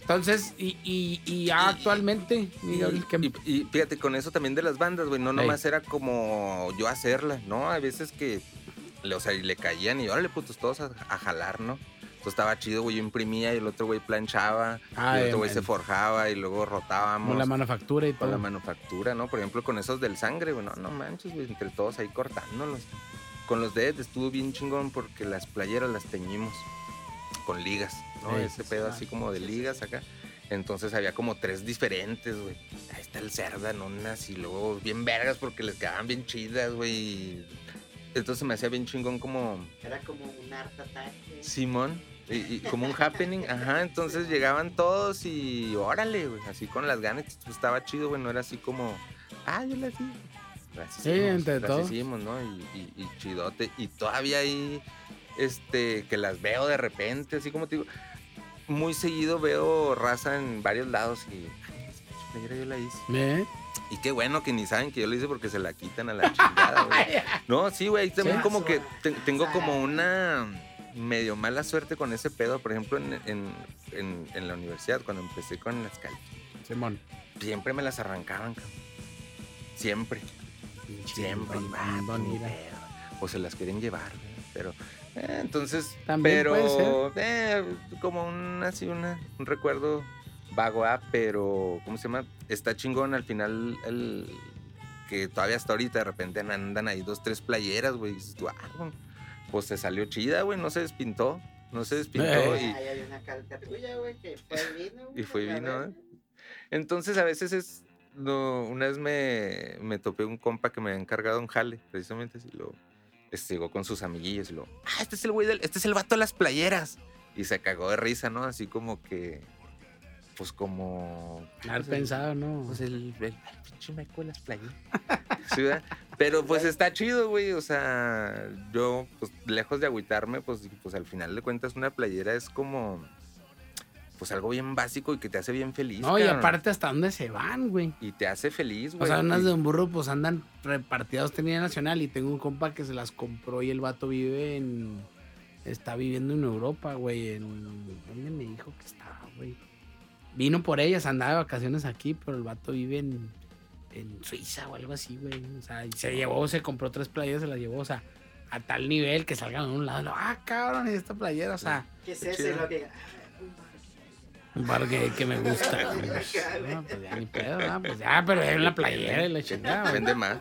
entonces, y, y, y actualmente, que- Y, y fíjate, con eso también de las bandas, güey, no nomás era como yo hacerla, ¿no? Hay veces que, le- o sea, y le caían y órale, putos, todos a, a jalar, ¿no? Entonces estaba chido, güey, yo imprimía y el otro güey planchaba, y Ay, el otro güey se forjaba y luego rotábamos. como la manufactura y con la todo. manufactura, ¿no? Por ejemplo, con esos del sangre, güey, no, no manches, güey, entre todos ahí cortándolos. Con los Dead estuvo bien chingón porque las playeras las teñimos con ligas, ¿no? Ese pedo así como de ligas acá. Entonces había como tres diferentes, güey. Ahí está el cerda, unas y luego bien vergas porque les quedaban bien chidas, güey. y Entonces me hacía bien chingón como Era como un art attack. güey. Simón. Y, y como un happening, ajá, entonces llegaban todos y órale, güey, así con las ganas, pues, estaba chido, güey, no era así como, ah, yo la vi. Las Sí, hicimos, entre las todos. hicimos, ¿no? Y, y- y chidote, y todavía ahí, este, que las veo de repente, así como te digo, muy seguido veo raza en varios lados y, yo la hice. ¿Eh? Y qué bueno que ni saben que yo lo hice porque se la quitan a la chingada, <laughs> güey. No, sí, güey, también como que te- tengo como una medio mala suerte con ese pedo. Por ejemplo, en, en- en- en la universidad, cuando empecé con las cal, Simón. siempre me las arrancaban, cabrón. Siempre, siempre. Bon- Ah, bon- ni mira. pedo. O se las quieren llevar, güey, pero... eh, entonces, También pero eh, como un así una, un recuerdo vago, ah, pero ¿cómo se llama? Está chingón al final el que todavía hasta ahorita de repente andan ahí dos, tres playeras, güey. y dices ah, pues se salió chida, güey, no se despintó, no se despintó. Eh. y, hay una güey, que fue vino. Y fue vino, verga. entonces a veces es, no, una vez me, me topé un compa que me había encargado un jale, precisamente así, lo, este, llegó con sus amiguillos y lo, ah, este es el güey del, este es el vato de las playeras. Y se cagó de risa, ¿no? Así como que, pues como... Haber pues, el- pensado, ¿no? Pues el, el, el pinche Michael las playeras. <laughs> Sí, ¿verdad? Pero pues está chido, güey. O sea, yo, pues lejos de agüitarme, pues, pues al final de cuentas una playera es como, pues algo bien básico y que te hace bien feliz. no, y aparte hasta dónde se van, güey. Y te hace feliz, O güey. sea, unas de un burro pues andan repartidas tenía nacional y tengo un compa que se las compró y el vato vive en... Está viviendo en Europa, güey, en... ¿Dónde me dijo que estaba, güey? Vino por ellas, andaba de vacaciones aquí, pero el vato vive en, en Suiza o algo así, güey. O sea, y se llevó, se compró tres playeras, se las llevó, o sea, a tal nivel que salgan a un lado, lo, ah, cabrón, y esta playera, o sea, ¿Qué es. Y lo que. un bar gay que me gusta. <laughs> güey. No, pues ya ni pedo, ¿verdad? Pues ya, pero es la playera y la chingada, güey. <laughs> Vende más.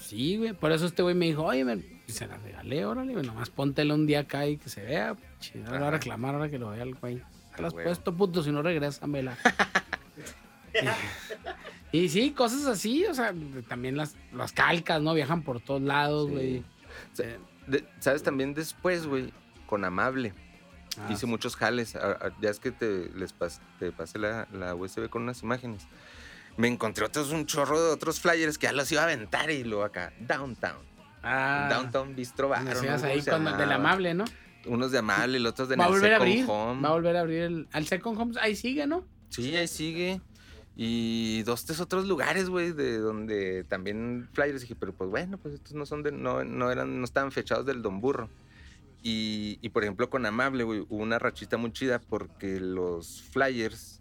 Sí, güey. Por eso este güey me dijo, oye, me... y se la regalé, órale, güey. Nomás póntela un día acá y que se vea. Chido, le voy a reclamar ahora que lo vea el güey. Te las puesto, puto, si no regrésamela. y, <laughs> y sí, cosas así, o sea, también las, las calcas, ¿no? Viajan por todos lados, güey. Sí. ¿Sabes? También después, güey, con Amable. Ah, Hice muchos jales. ya es que te, les pas- te pasé la, la USB con unas imágenes. Me encontré otros, un chorro de otros flyers que ya los iba a aventar y luego acá, Downtown. ah, Downtown Bistro Bar. ¿no? decías ¿Cómo ahí con, del amable, ¿no? Unos de Amable y los otros de Va a volver a abrir. Home. Va a volver a abrir el, al Second Homes. Ahí sigue, ¿no? Sí, ahí sigue. Y dos, tres otros lugares, güey, de donde también flyers. Dije, pero pues bueno, pues estos no son de, no, no eran, no estaban fechados del Don Burro. Y, y, por ejemplo, con Amable, güey, hubo una rachita muy chida porque los flyers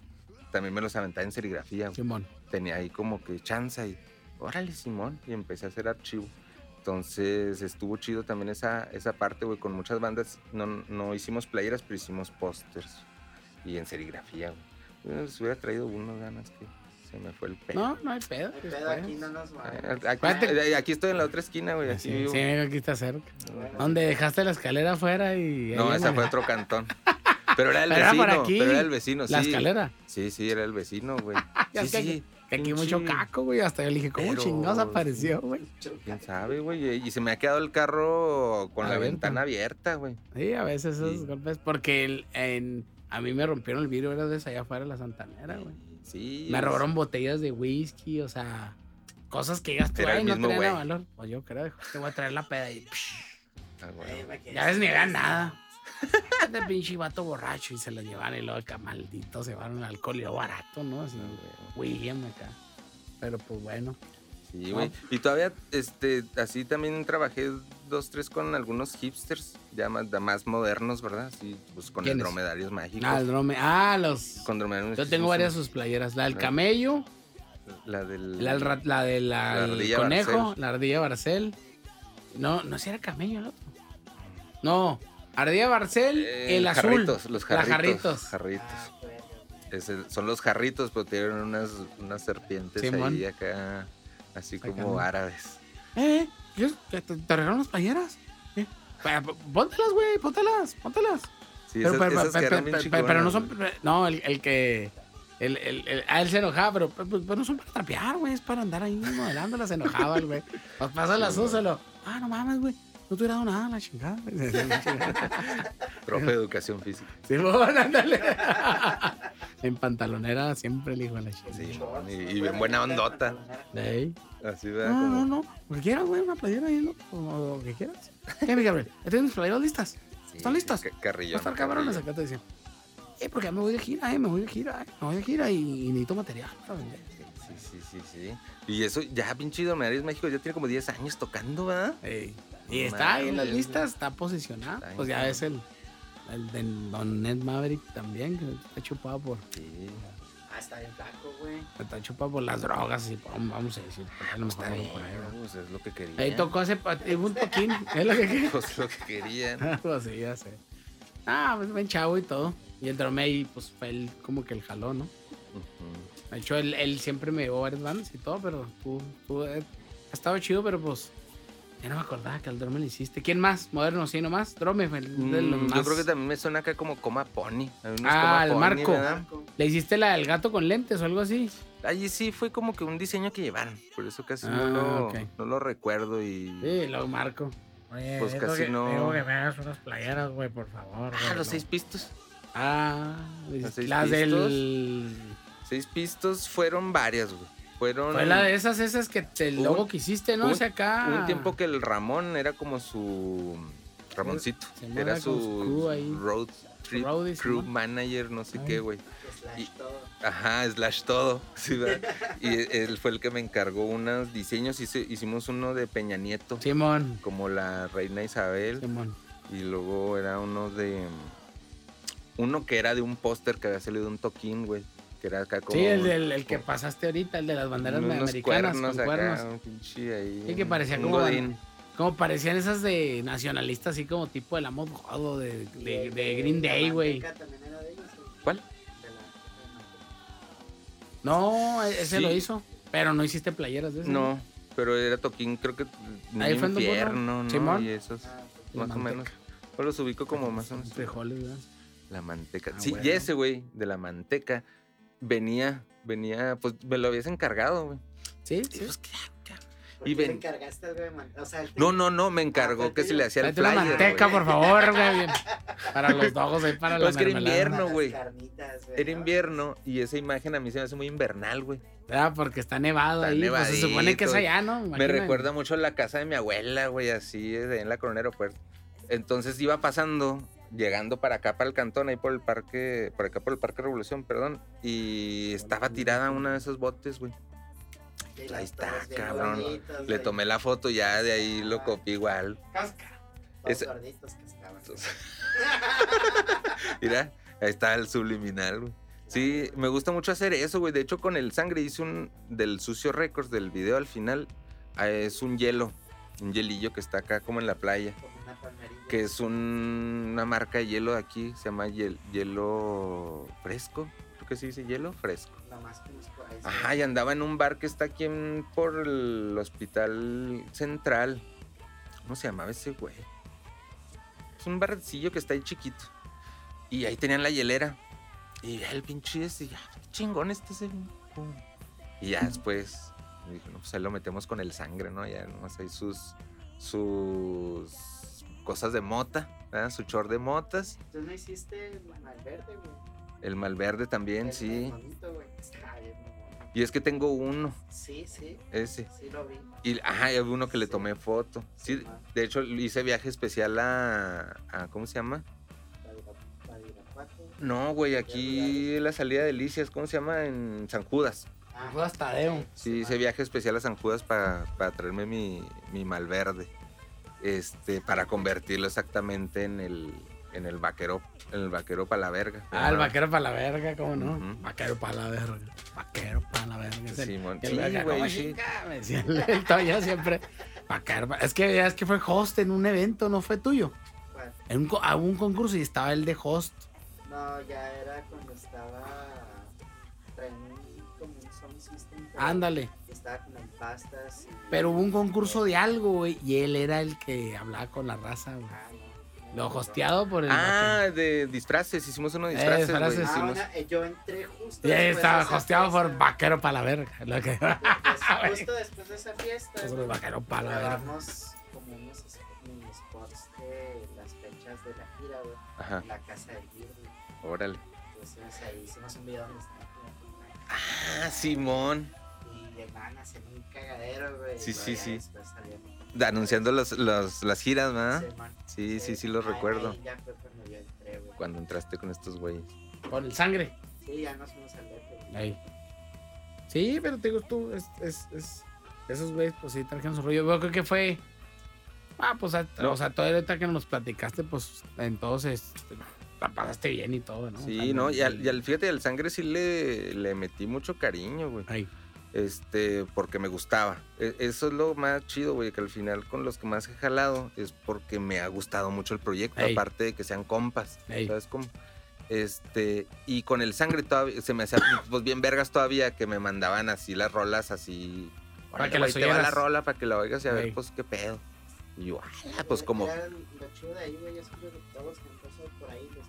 también me los aventaba en serigrafía. güey. Simón. Tenía ahí como que chanza y, órale, Simón, y empecé a hacer archivo. Entonces estuvo chido también esa, esa parte, güey, con muchas bandas. No, no hicimos playeras, pero hicimos pósters y en serigrafía, güey. Eh, Si hubiera traído uno, ganas que se me fue el pelo. No, no hay pedo. El pues, pedo pues. aquí no nos va. Eh, Aquí, eh, aquí estoy en la otra esquina, güey. Aquí Sí, vivo. sí, aquí está cerca. Donde dejaste la escalera afuera y... No, ahí esa fue otro cantón. <laughs> Pero era el Pero vecino, aquí, pero era el vecino, La sí. escalera. Sí, sí, era el vecino, güey. <laughs> Sí, que- sí. Que aquí mucho caco, güey. Hasta yo le dije, ¿cómo Pero- chingados apareció, güey? ¿Quién sabe, güey? Y se me ha quedado el carro con la ventana abierta, güey. Sí, a veces esos Sí. golpes. Porque el- en, a mí me rompieron el vidrio, era de allá afuera de la Santanera, güey. Sí. Me robaron botellas de whisky, o sea, cosas que ya tú, ay, no tenían valor. Pues yo creo, te voy a traer la peda y Ah, ya ves ni ganan nada. <laughs> De pinche vato borracho y se lo llevan y luego acá maldito se van alcohol y lo barato, ¿no? Así, William acá. Pero pues bueno. Sí, güey. Y todavía, este, así también trabajé dos, tres con algunos hipsters, ya más, más modernos, ¿verdad? Sí, pues con el dromedarios mágicos. Ah, el drome. Ah, los. Con dromedarios Yo tengo varias de sus playeras. La del camello, La del... la, del la de la, La el ardilla conejo, Barcel. la ardilla Barcel. No, no si era camello el otro. No, ardilla Barcel, eh, el azul. jarritos, los jarritos. jarritos. jarritos. Son los jarritos, pero tienen unas, unas serpientes ahí acá, así como árabes. ¿Eh? ¿Qué? ¿Te, te regalaron las playeras? ¿Eh? Pa- Póntelas, güey, póntelas, póntelas. Sí, pero, esas, pero- esas pero- no son. No, el, el que. El, el, el- ah, él se enojaba, pero, pero, no son para trapear, güey. Es para andar ahí modelándolas. Se enojaba el güey. Pues pásala, úsalo. Ah, no mames, güey. No te hubiera dado nada, la chingada. <laughs> Profe de educación física. Sí, bueno, ándale. en pantalonera siempre el hijo de la chingada. Sí, y, y bien buena ondota. Así, ¿verdad? No, no, no. Lo que quieras, güey, una playera ahí, ¿no? O lo que quieras. ¿Qué, mi Gabriel? ¿Ya tienes mis playeras listas? sí, ¿Están listas? ca- Va a Carrillón. estar cabrones carrillón. acá te decían. Eh, porque ya me voy de gira, eh, me voy de gira, eh, me voy de gira y, y necesito material para vender. Sí, sí, sí, sí. Y eso, ya pinche Dromedarios México ya tiene como 10 años tocando, ¿verdad? Ey, Y No está ahí en las listas, está posicionado. Está Pues ya bien. es el, el de Don Ned Maverick también, que está chupado por, Sí. Ah, está bien flaco, güey. está chupado por las drogas y por- vamos a decir, por mejor Está no bien, por ahí, ¿no? pues es lo que quería. Ahí tocó hace eh, un toquín, es lo que <laughs> quería. Pues lo que querían. <laughs> pues sí, ya sé. Ah, pues buen chavo y todo. Y el Dromey, pues fue él como que el jaló, ¿no? Ujú. De hecho, él, él siempre me llevó varias bandas y todo, pero tú, tú, eh, ha estado chido, pero pues ya no me acordaba que al Drome le hiciste. ¿Quién más? Moderno, sí, nomás. Drome fue el de los Mm, Yo más- creo que también me suena acá como Coma Pony. Ah, Coma el Pony, Marco. ¿verdad? ¿Le hiciste la del gato con lentes o algo así? Allí sí fue como que un diseño que llevaron. Por eso casi Ah, no, lo, ok. no lo recuerdo y... Sí, lo marco. Oye, Pues digo casi que- no. Digo que me hagas unas playeras, güey, por favor. Ah, los no. seis pistos. Ah, ¿Los seis las del... Seis pistos fueron varias, güey. Fueron... Fue la de esas, esas que te, el logo un- que hiciste, ¿no? hubo O sea, acá... Hubo un tiempo que el Ramón era como su... Ramoncito. Se Era su crew su ahí. road trip crew manager, no sé Ay. qué, güey. Slash Y- todo. Ajá, slash todo. <laughs> Sí, ¿verdad? y él fue el que me encargó unos diseños. Hice- hicimos uno de Peña Nieto, Simón, como la reina Isabel. Simón. Y luego era uno de. Uno que era de un póster que había salido de un toquín, güey. Que era acá como. Sí, el, del- el que pasaste ahorita, el de las banderas unos americanas cuernos con acá, cuernos. un pinche ahí, Sí, que parecía un como godín. Como parecían esas de nacionalistas, así como tipo de la mod God de, de, de Green Day, güey. ¿o? ¿Cuál? De la- de la manteca. No, e- ese Sí. lo hizo. Pero no hiciste playeras de ese. No, pero era toquín, creo que. Ahí fue infierno, ¿no? Simón. Y esos, Ah, más o menos. Yo los ubico como más o menos. Frijoles, ¿verdad? La manteca. Ah, sí, bueno. y ese, güey, de la manteca, venía, venía, pues me lo habías encargado, güey. Sí, Y sí. pues, claro, claro. ¿Por Y ven- encargaste, güey? O sea, te- No, no, no, me encargó fue que se le hacía el una flyer. manteca, güey. por favor, güey. <laughs> bien. Para los dogos ahí, para No, la es que era invierno. Las güey. carnitas, güey, Era ¿no? invierno y esa imagen a mí se me hace muy invernal, güey. Ah, porque está nevado Está ahí. Pues se supone que es allá, ¿no? Me recuerda mucho a la casa de mi abuela, güey, así, en la Coronel Aeropuerto. Entonces iba pasando, llegando para acá, para el cantón, ahí por el parque, por acá por el Parque Revolución, perdón, y estaba tirada una de esos botes, güey. Ahí está, cabrón. Le tomé la foto ya, de ahí lo copié igual. Casca. Todos gorditos cascaban. <laughs> Mira, ahí está el subliminal, güey. Sí, me gusta mucho hacer eso, güey. De hecho, con el sangre hice un del Sucio Records del video al final. ah, Es un hielo, un hielillo que está acá como en la playa. Que es un- una marca de hielo de aquí, se llama hiel- hielo fresco. Creo que se dice hielo fresco. La más conozco, ahí. Ajá, y andaba en un bar que está aquí en- por el hospital central. ¿Cómo se llamaba ese güey? Es un barcillo que está ahí chiquito. Y ahí tenían la hielera. Y el pinche ese, ya, qué chingón este ese. pum. Y ya después, dije, no, pues ahí lo metemos con el sangre, ¿no? Ya nomás ahí sus, sus cosas de mota, ¿verdad? Su chor de motas. Tú no hiciste el malverde, güey. El malverde también, El- sí. el monito, güey. Está bien, mamón. Y es que tengo uno, Sí, sí. ese. Sí lo vi. Y, ajá, y había uno que le tomé foto. Sí, de hecho, hice viaje especial a, a ¿cómo se llama? No, güey, aquí la salida de Delicias, ¿cómo se llama? En San Judas. Ah, Judas Tadeo. Sí, hice viaje especial a San Judas para traerme mi, mi malverde. Este, para convertirlo exactamente en el, en el vaquero, en el vaquero para la verga. Ah, el vaquero para la verga, ¿cómo no? Vaquero para la verga. Vaquero para la verga. Simón. el Sí, güey, ¿cómo sí. Toño siempre. Vaquero. pa- Es que ya es que fue host en un evento, no fue tuyo. ¿cuál? En un, a un concurso y estaba el de host. No, ya era cuando estaba. System. pero Ándale. Estaba como en pastas. y- Pero hubo un concurso de algo, güey. Y él era el que hablaba con la raza, güey. Ah, no. Lo hosteado por el. Ah, de disfraces, hicimos uno de Eh, disfraces, güey. disfraces. Ah, hicimos- bueno, eh, yo entré justo. Y ahí después de estaba esa hosteado por fiesta. vaquero para la verga. Lo que... Justo <laughs> después de esa fiesta. Güey, vaquero para la verga. como unos spots de las fechas de la gira, güey. Ajá, en La casa del Birri. órale. Entonces ahí hicimos un video donde Ah, Simón. Y le van a hacer un cagadero, güey. Sí, sí, sí. Anunciando los, los- las giras, ¿verdad? Simón. Sí, sí, sí, lo Ahí- recuerdo. ya fue cuando yo entré, güey. Cuando entraste con estos güeyes. Con el sangre. Sí, ya nos fuimos al güey. Ahí. Sí, pero te digo tú, es, es, es- esos güeyes, pues sí, trajeron su rollo. Yo creo que fue. Ah, pues, a- No. o sea, todo ahorita que nos platicaste, pues entonces la pasaste bien y todo, ¿no? Sí, ¿no? Y al, y al- fíjate, al sangre sí le, le metí mucho cariño, güey. Ahí. Este, porque me gustaba. E- Eso es lo más chido, güey, que al final con los que más he jalado es porque me ha gustado mucho el proyecto, Ey. aparte de que sean compas. Ey. ¿Sabes cómo? Este, y con el sangre todavía se me hacía <coughs> pues bien vergas todavía que me mandaban así las rolas así. Para "Órale, que las te va la oyeras". rola para que la oigas y a ver pues qué pedo. Y yo, ah, pues como Lo chido de ahí, güey, es que todos los que han pasado por ahí, los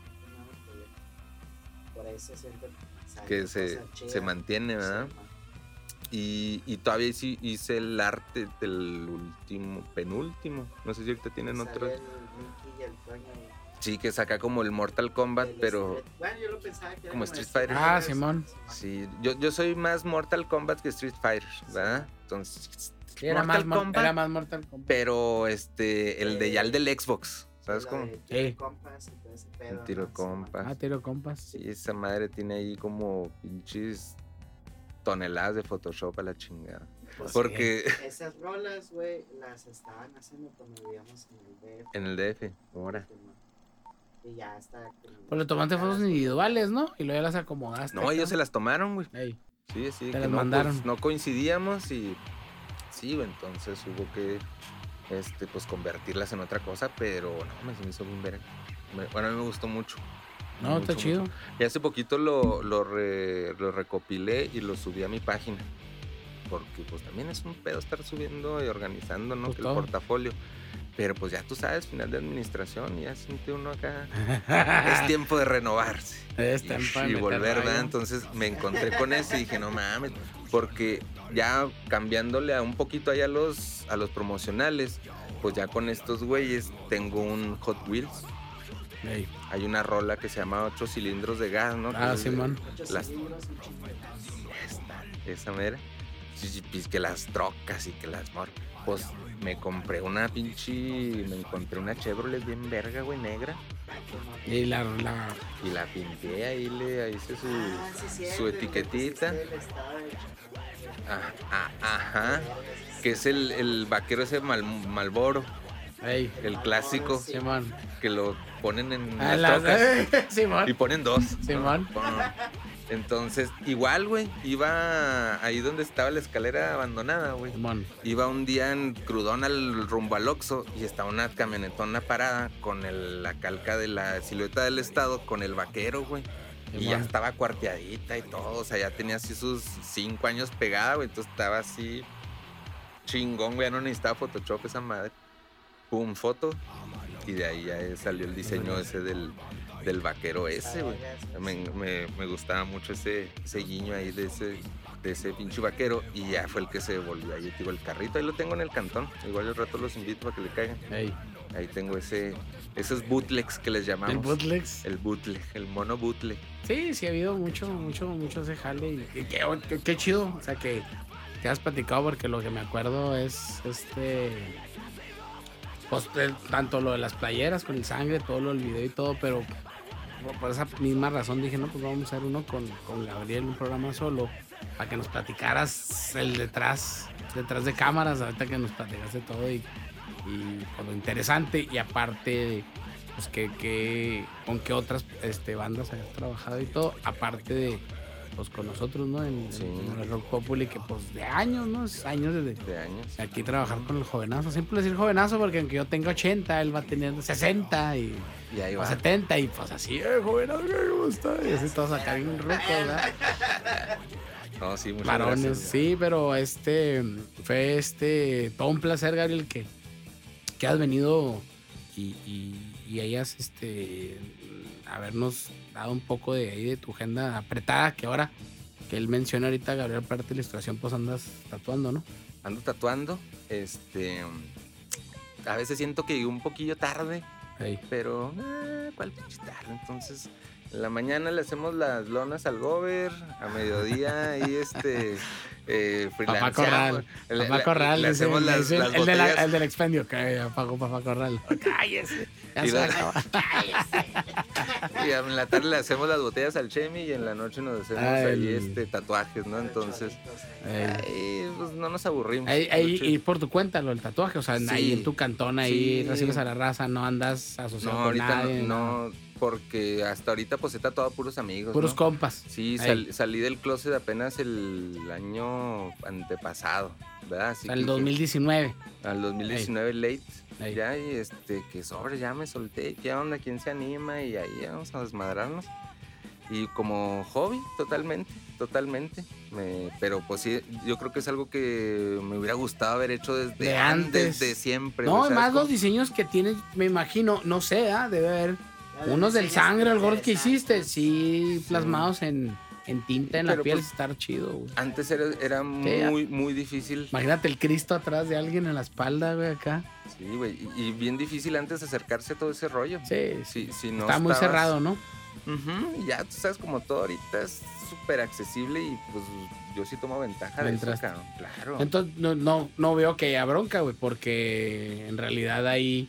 que se, se mantiene, ¿verdad? Y, y todavía sí hice el arte del último, penúltimo. No sé si ahorita tienen otro. El Mickey y el Toño. güey, Sí, que saca como el Mortal Kombat, pero Street- Bueno, yo lo pensaba que era como Street Fighter. Ah, Simón. sí, yo, yo soy más Mortal Kombat que Street Fighter, ¿verdad? Entonces, Sí, era, más, Mortal mor- Kombat, era más Mortal Kombat. pero este, el de ya el del Xbox, ¿sabes cómo? tiro compas y todo ese pedo, Un tiro compas. Ah, tiro compas. Sí, esa madre tiene ahí como pinches toneladas de Photoshop a la chingada. Pues, Porque <laughs> Esas rolas, güey, las estaban haciendo cuando vivíamos en el DF. en el DF, ahora. Y ya está. Pues le tomaste fotos individuales, ¿no? Y luego ya las acomodaste. No, ellos se las tomaron, güey. Ey. Sí, sí, Te que las no, mandaron. pues, no coincidíamos y sí, güey, entonces hubo que este, pues convertirlas en otra cosa, pero no, me, se me hizo bien. Me- Bueno, a mí me gustó mucho. No, mucho, está chido. mucho. Y hace poquito lo, lo, re- lo recopilé y lo subí a mi página. Porque pues también es un pedo estar subiendo y organizando, ¿no? Pues el portafolio. Pero pues ya tú sabes, final de administración, ya siente uno acá. <laughs> es tiempo de renovarse Es y, y volver, ¿verdad? Entonces me encontré con eso y dije, no mames, porque ya cambiándole a un poquito ahí a los, a los promocionales, pues ya con estos güeyes tengo un Hot Wheels. Hay una rola que se llama 8 cilindros de gas, ¿no? Ah, Que es de- Simón. Muchos Las-. Esta, esa mera. Sí, sí, pues que las trocas y que las mor. Pues me compré una pinche. Me encontré una Chevrolet bien verga, güey, negra. Y la, la Y la pinté ahí, le hice su, Ah, sí, cierto, su etiquetita. Ah, ah, ajá. Que es el, el vaquero ese mal, Malboro, Ey. el clásico, Sí. Simón. que lo ponen en Ah, las las- trocas. <laughs> Y Simón. ponen dos. Simón. Pum. Entonces, igual, güey, iba ahí donde estaba la escalera abandonada, güey. Iba un día en crudón al rumbo al Oxxo y estaba una camionetona parada con el- la calca de la silueta del estado con el vaquero, güey. Y ya estaba cuarteadita y todo, o sea, ya tenía así sus cinco años pegada, güey. Entonces estaba así chingón, güey, ya no necesitaba Photoshop esa madre. Pum, foto. Y de ahí ya salió el diseño ese del, del vaquero ese, güey. Me, me- me gustaba mucho ese, ese guiño ahí de ese, de ese pinche vaquero y ya fue el que se volvió ahí, digo, el carrito, ahí lo tengo en el cantón. Igual al rato los invito para que le caigan. Ey, Ahí tengo ese, esos bootlegs que les llamamos. el bootlegs. El bootleg, el mono bootleg. Sí, sí ha habido mucho, mucho, mucho ese jale. Y, qué, qué- qué chido. O sea, que te has platicado porque lo que me acuerdo es este. Pues tanto lo de las playeras con el sangre, todo lo del video y todo, pero por- esa misma razón dije, no, pues vamos a hacer uno con, con Gabriel, un programa solo, para que nos platicaras el detrás, detrás de cámaras, ahorita que nos platicaste todo y, y por lo interesante y aparte pues que, que- con qué otras este, bandas has trabajado y todo, aparte de pues con nosotros, ¿no? En, Sí. en el Rock Populi, que pues de años, ¿no? Es años desde de años. aquí trabajar con el jovenazo. Siempre decir jovenazo porque aunque yo tenga 80, él va tener 60 y Y ahí va. 70 y pues así, eh, jovenazo, ¿cómo está? Y así todos acá bien rucos, ¿verdad? <laughs> No, sí, muchas Varones, gracias. sí, pero este fue este todo un placer, Gabriel, que, que has venido y, y, y hayas este habernos dado un poco de ahí de tu agenda apretada, que ahora que él menciona ahorita, Gabriel, parte de la ilustración, pues andas tatuando, ¿no? Ando tatuando. Este. A veces siento que un poquillo tarde, pero. ah, ¿Cuál pinche tarde? Entonces. En la mañana le hacemos las lonas al gober, a mediodía ahí este eh, Papá. Corral. Le- Papá le- Corral, le dice- hacemos las, dice las el, de la- botellas. el del expendio, que ya pagó Papá Corral. <laughs> Cállese. Ya Y se la-. <laughs> Y en la tarde le hacemos las botellas al Chemi y en la noche nos hacemos Ah, ahí el- este tatuajes, ¿no? Entonces, Ahí. pues no nos aburrimos. Ahí, ahí- y por tu cuenta, lo del tatuaje, o sea, Sí. ahí en tu cantón, ahí Sí. recibes a la raza, no andas asociado No, con ahorita nadie. no, no, porque hasta ahorita pues he tatuado puros amigos. Puros ¿no? compas. Sí, sal- salí del closet apenas el año antepasado, ¿verdad? Así el que- 2019. Al 2019 late. Ahí. Ya, y este, que sobre, ya me solté. ¿Qué onda? ¿Quién se anima? Y ahí vamos a desmadrarnos. Y como hobby, totalmente, totalmente. Me- pero pues sí, yo creo que es algo que me hubiera gustado haber hecho desde De antes, de siempre. No, güey, ¿sabes además los diseños que tienes, me imagino, no sé, ¿ah? debe haber unos del sangre, el gordo que hiciste, sí, plasmados en, en tinta en la Pero, piel, pues, estar chido, güey. Antes era, era muy, muy difícil. Imagínate el Cristo atrás de alguien en la espalda, güey, acá. Sí, güey. Y, y bien difícil antes acercarse a todo ese rollo. Sí, Sí, sí, no está muy estabas- cerrado, ¿no? Ujú, Ya tú sabes, como todo ahorita es súper accesible y pues yo sí tomo ventaja de eso, cabrón. Claro. Entonces no, no, no veo que haya bronca, güey, porque en realidad ahí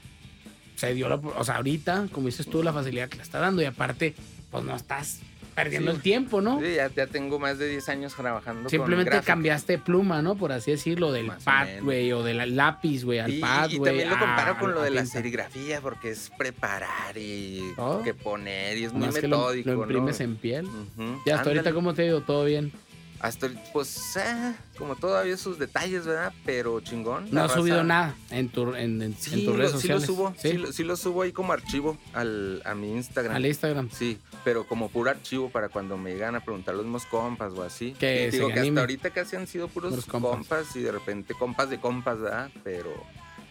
se dio la... O sea, ahorita, como dices tú, la facilidad que le está dando y aparte, pues no estás perdiendo Sí. el tiempo, ¿no? Sí, ya, ya tengo más de 10 años trabajando Simplemente con cambiaste pluma, ¿no? Por así decirlo, del Más pad, güey, o del lápiz, güey, al Y, pad, y güey. también lo comparo con lo de la serigrafía porque es preparar y Oh. que poner y es muy Más que lo, metódico, lo imprimes ¿no? en piel. Ujú, Y hasta ahorita. ¿cómo te ha ido? ¿Todo bien? Hasta ahorita, pues, ah, como todavía sus detalles, ¿verdad? Pero chingón. No has subido nada en, tu, en, en- Sí, en tus lo, redes sí sociales. lo subo, Sí, sí, lo, sí lo subo ahí como archivo al, a mi Instagram. al Instagram. Sí, pero como puro archivo para cuando me llegan a preguntar los mismos compas o así. Que digo que animen. hasta ahorita casi han sido puros, Puros compas. compas. y de repente compas de compas, ¿verdad? Pero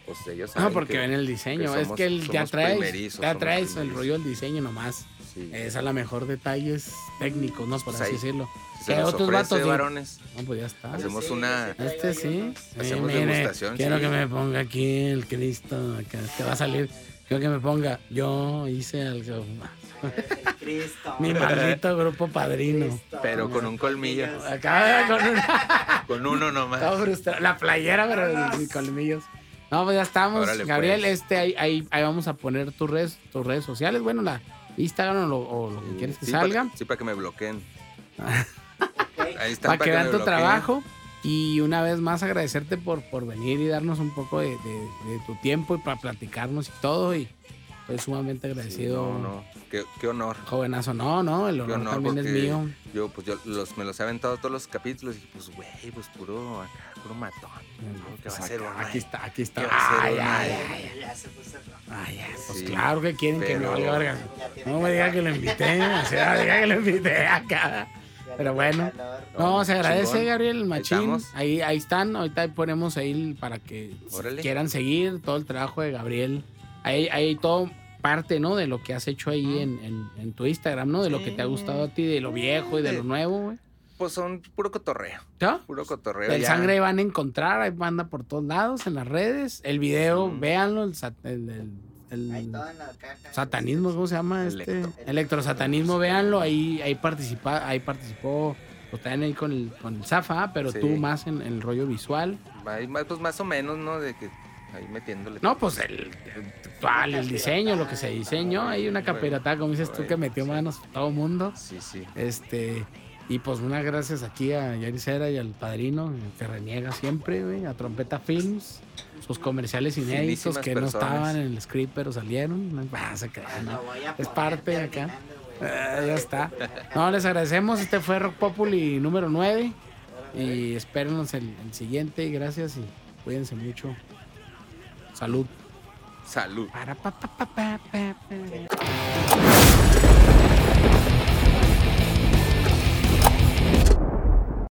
pues ellos No, saben porque que- ven el diseño. que es que él ya traes, ya traes el rollo del diseño nomás. Sí, Es a lo mejor detalles técnicos, ¿no? Por Pues así ahí, decirlo. si nos otros vatos sí. varones. No, pues ya está. Hacemos una- Este sí. Sí, Hacemos mire, degustación, quiero sí. que me ponga aquí el Cristo. Que va a salir. Quiero que me ponga. Yo hice algo. Cristo. Mi maldito grupo padrino. Cristo. Pero con un colmillo. Acá con una. <laughs> Con uno nomás. Frustrado. La playera, pero sin colmillos. No, pues ya estamos. Órale, Gabriel, pues. este, ahí, ahí, ahí vamos a poner tus redes, tus redes sociales. Bueno, la Instagram o lo, o lo que quieres que sí, salga. Para, sí, para que me bloqueen. Ahí están para que vean tu bloqueen. trabajo. Y una vez más agradecerte por, por venir y darnos un poco de, de- de tu tiempo y para platicarnos y todo. Y estoy sumamente Sí, agradecido. no, no. Qué, qué honor. Jovenazo, no, no, el honor, honor también es mío. Yo, pues yo los, me los he aventado todos los capítulos y pues, güey, pues puro acá, puro matón. ¿Qué va a ser acá, uno, aquí está, aquí está. ¿Qué va a ser Ay, ay, ay, Ya, ya se puso rojo. ay, Pues Sí, claro que quieren que me valga verga. No me diga que lo invité, o sea, diga que lo invité acá. Pero bueno. No, se agradece, chingón. Gabriel, machín. Ahí, ahí están, ahorita ponemos ahí para que Órale. quieran seguir todo el trabajo de Gabriel. Ahí hay todo parte, ¿no? De lo que has hecho ahí en, en- en tu Instagram, ¿no? De lo que te ha gustado a ti, de lo viejo y de lo nuevo, güey. Pues son puro cotorreo, ¿Ya? puro cotorreo. El ya. sangre van a encontrar, hay banda por todos lados, en las redes. El video, Ujú. véanlo, el, el- el- el Ahí todo en la caja. satanismo, ¿cómo se llama? Este? Electro. Electrosatanismo, véanlo, ahí, ahí participa, ahí participó, pues también ahí con el, con el Zafa, pero Sí. tú más en, en el rollo visual. Ahí pues más o menos, ¿no? De que ahí metiéndole. No, pues el, el actual, el diseño, lo que se diseñó, hay una capiratada, como dices tú, que metió manos todo mundo. Sí, sí. Este, y pues unas gracias aquí a Yaricera y al padrino, que reniega siempre, güey, a Trompeta Films, sus comerciales inéditos Finísimas que no estaban en el script, pero salieron. Ah, Es parte de acá. Ah, ya está. No, les agradecemos. Este fue Rock Populi número 9. Y espérenos el, el siguiente. Y gracias y cuídense mucho. Salud. Salud. Para,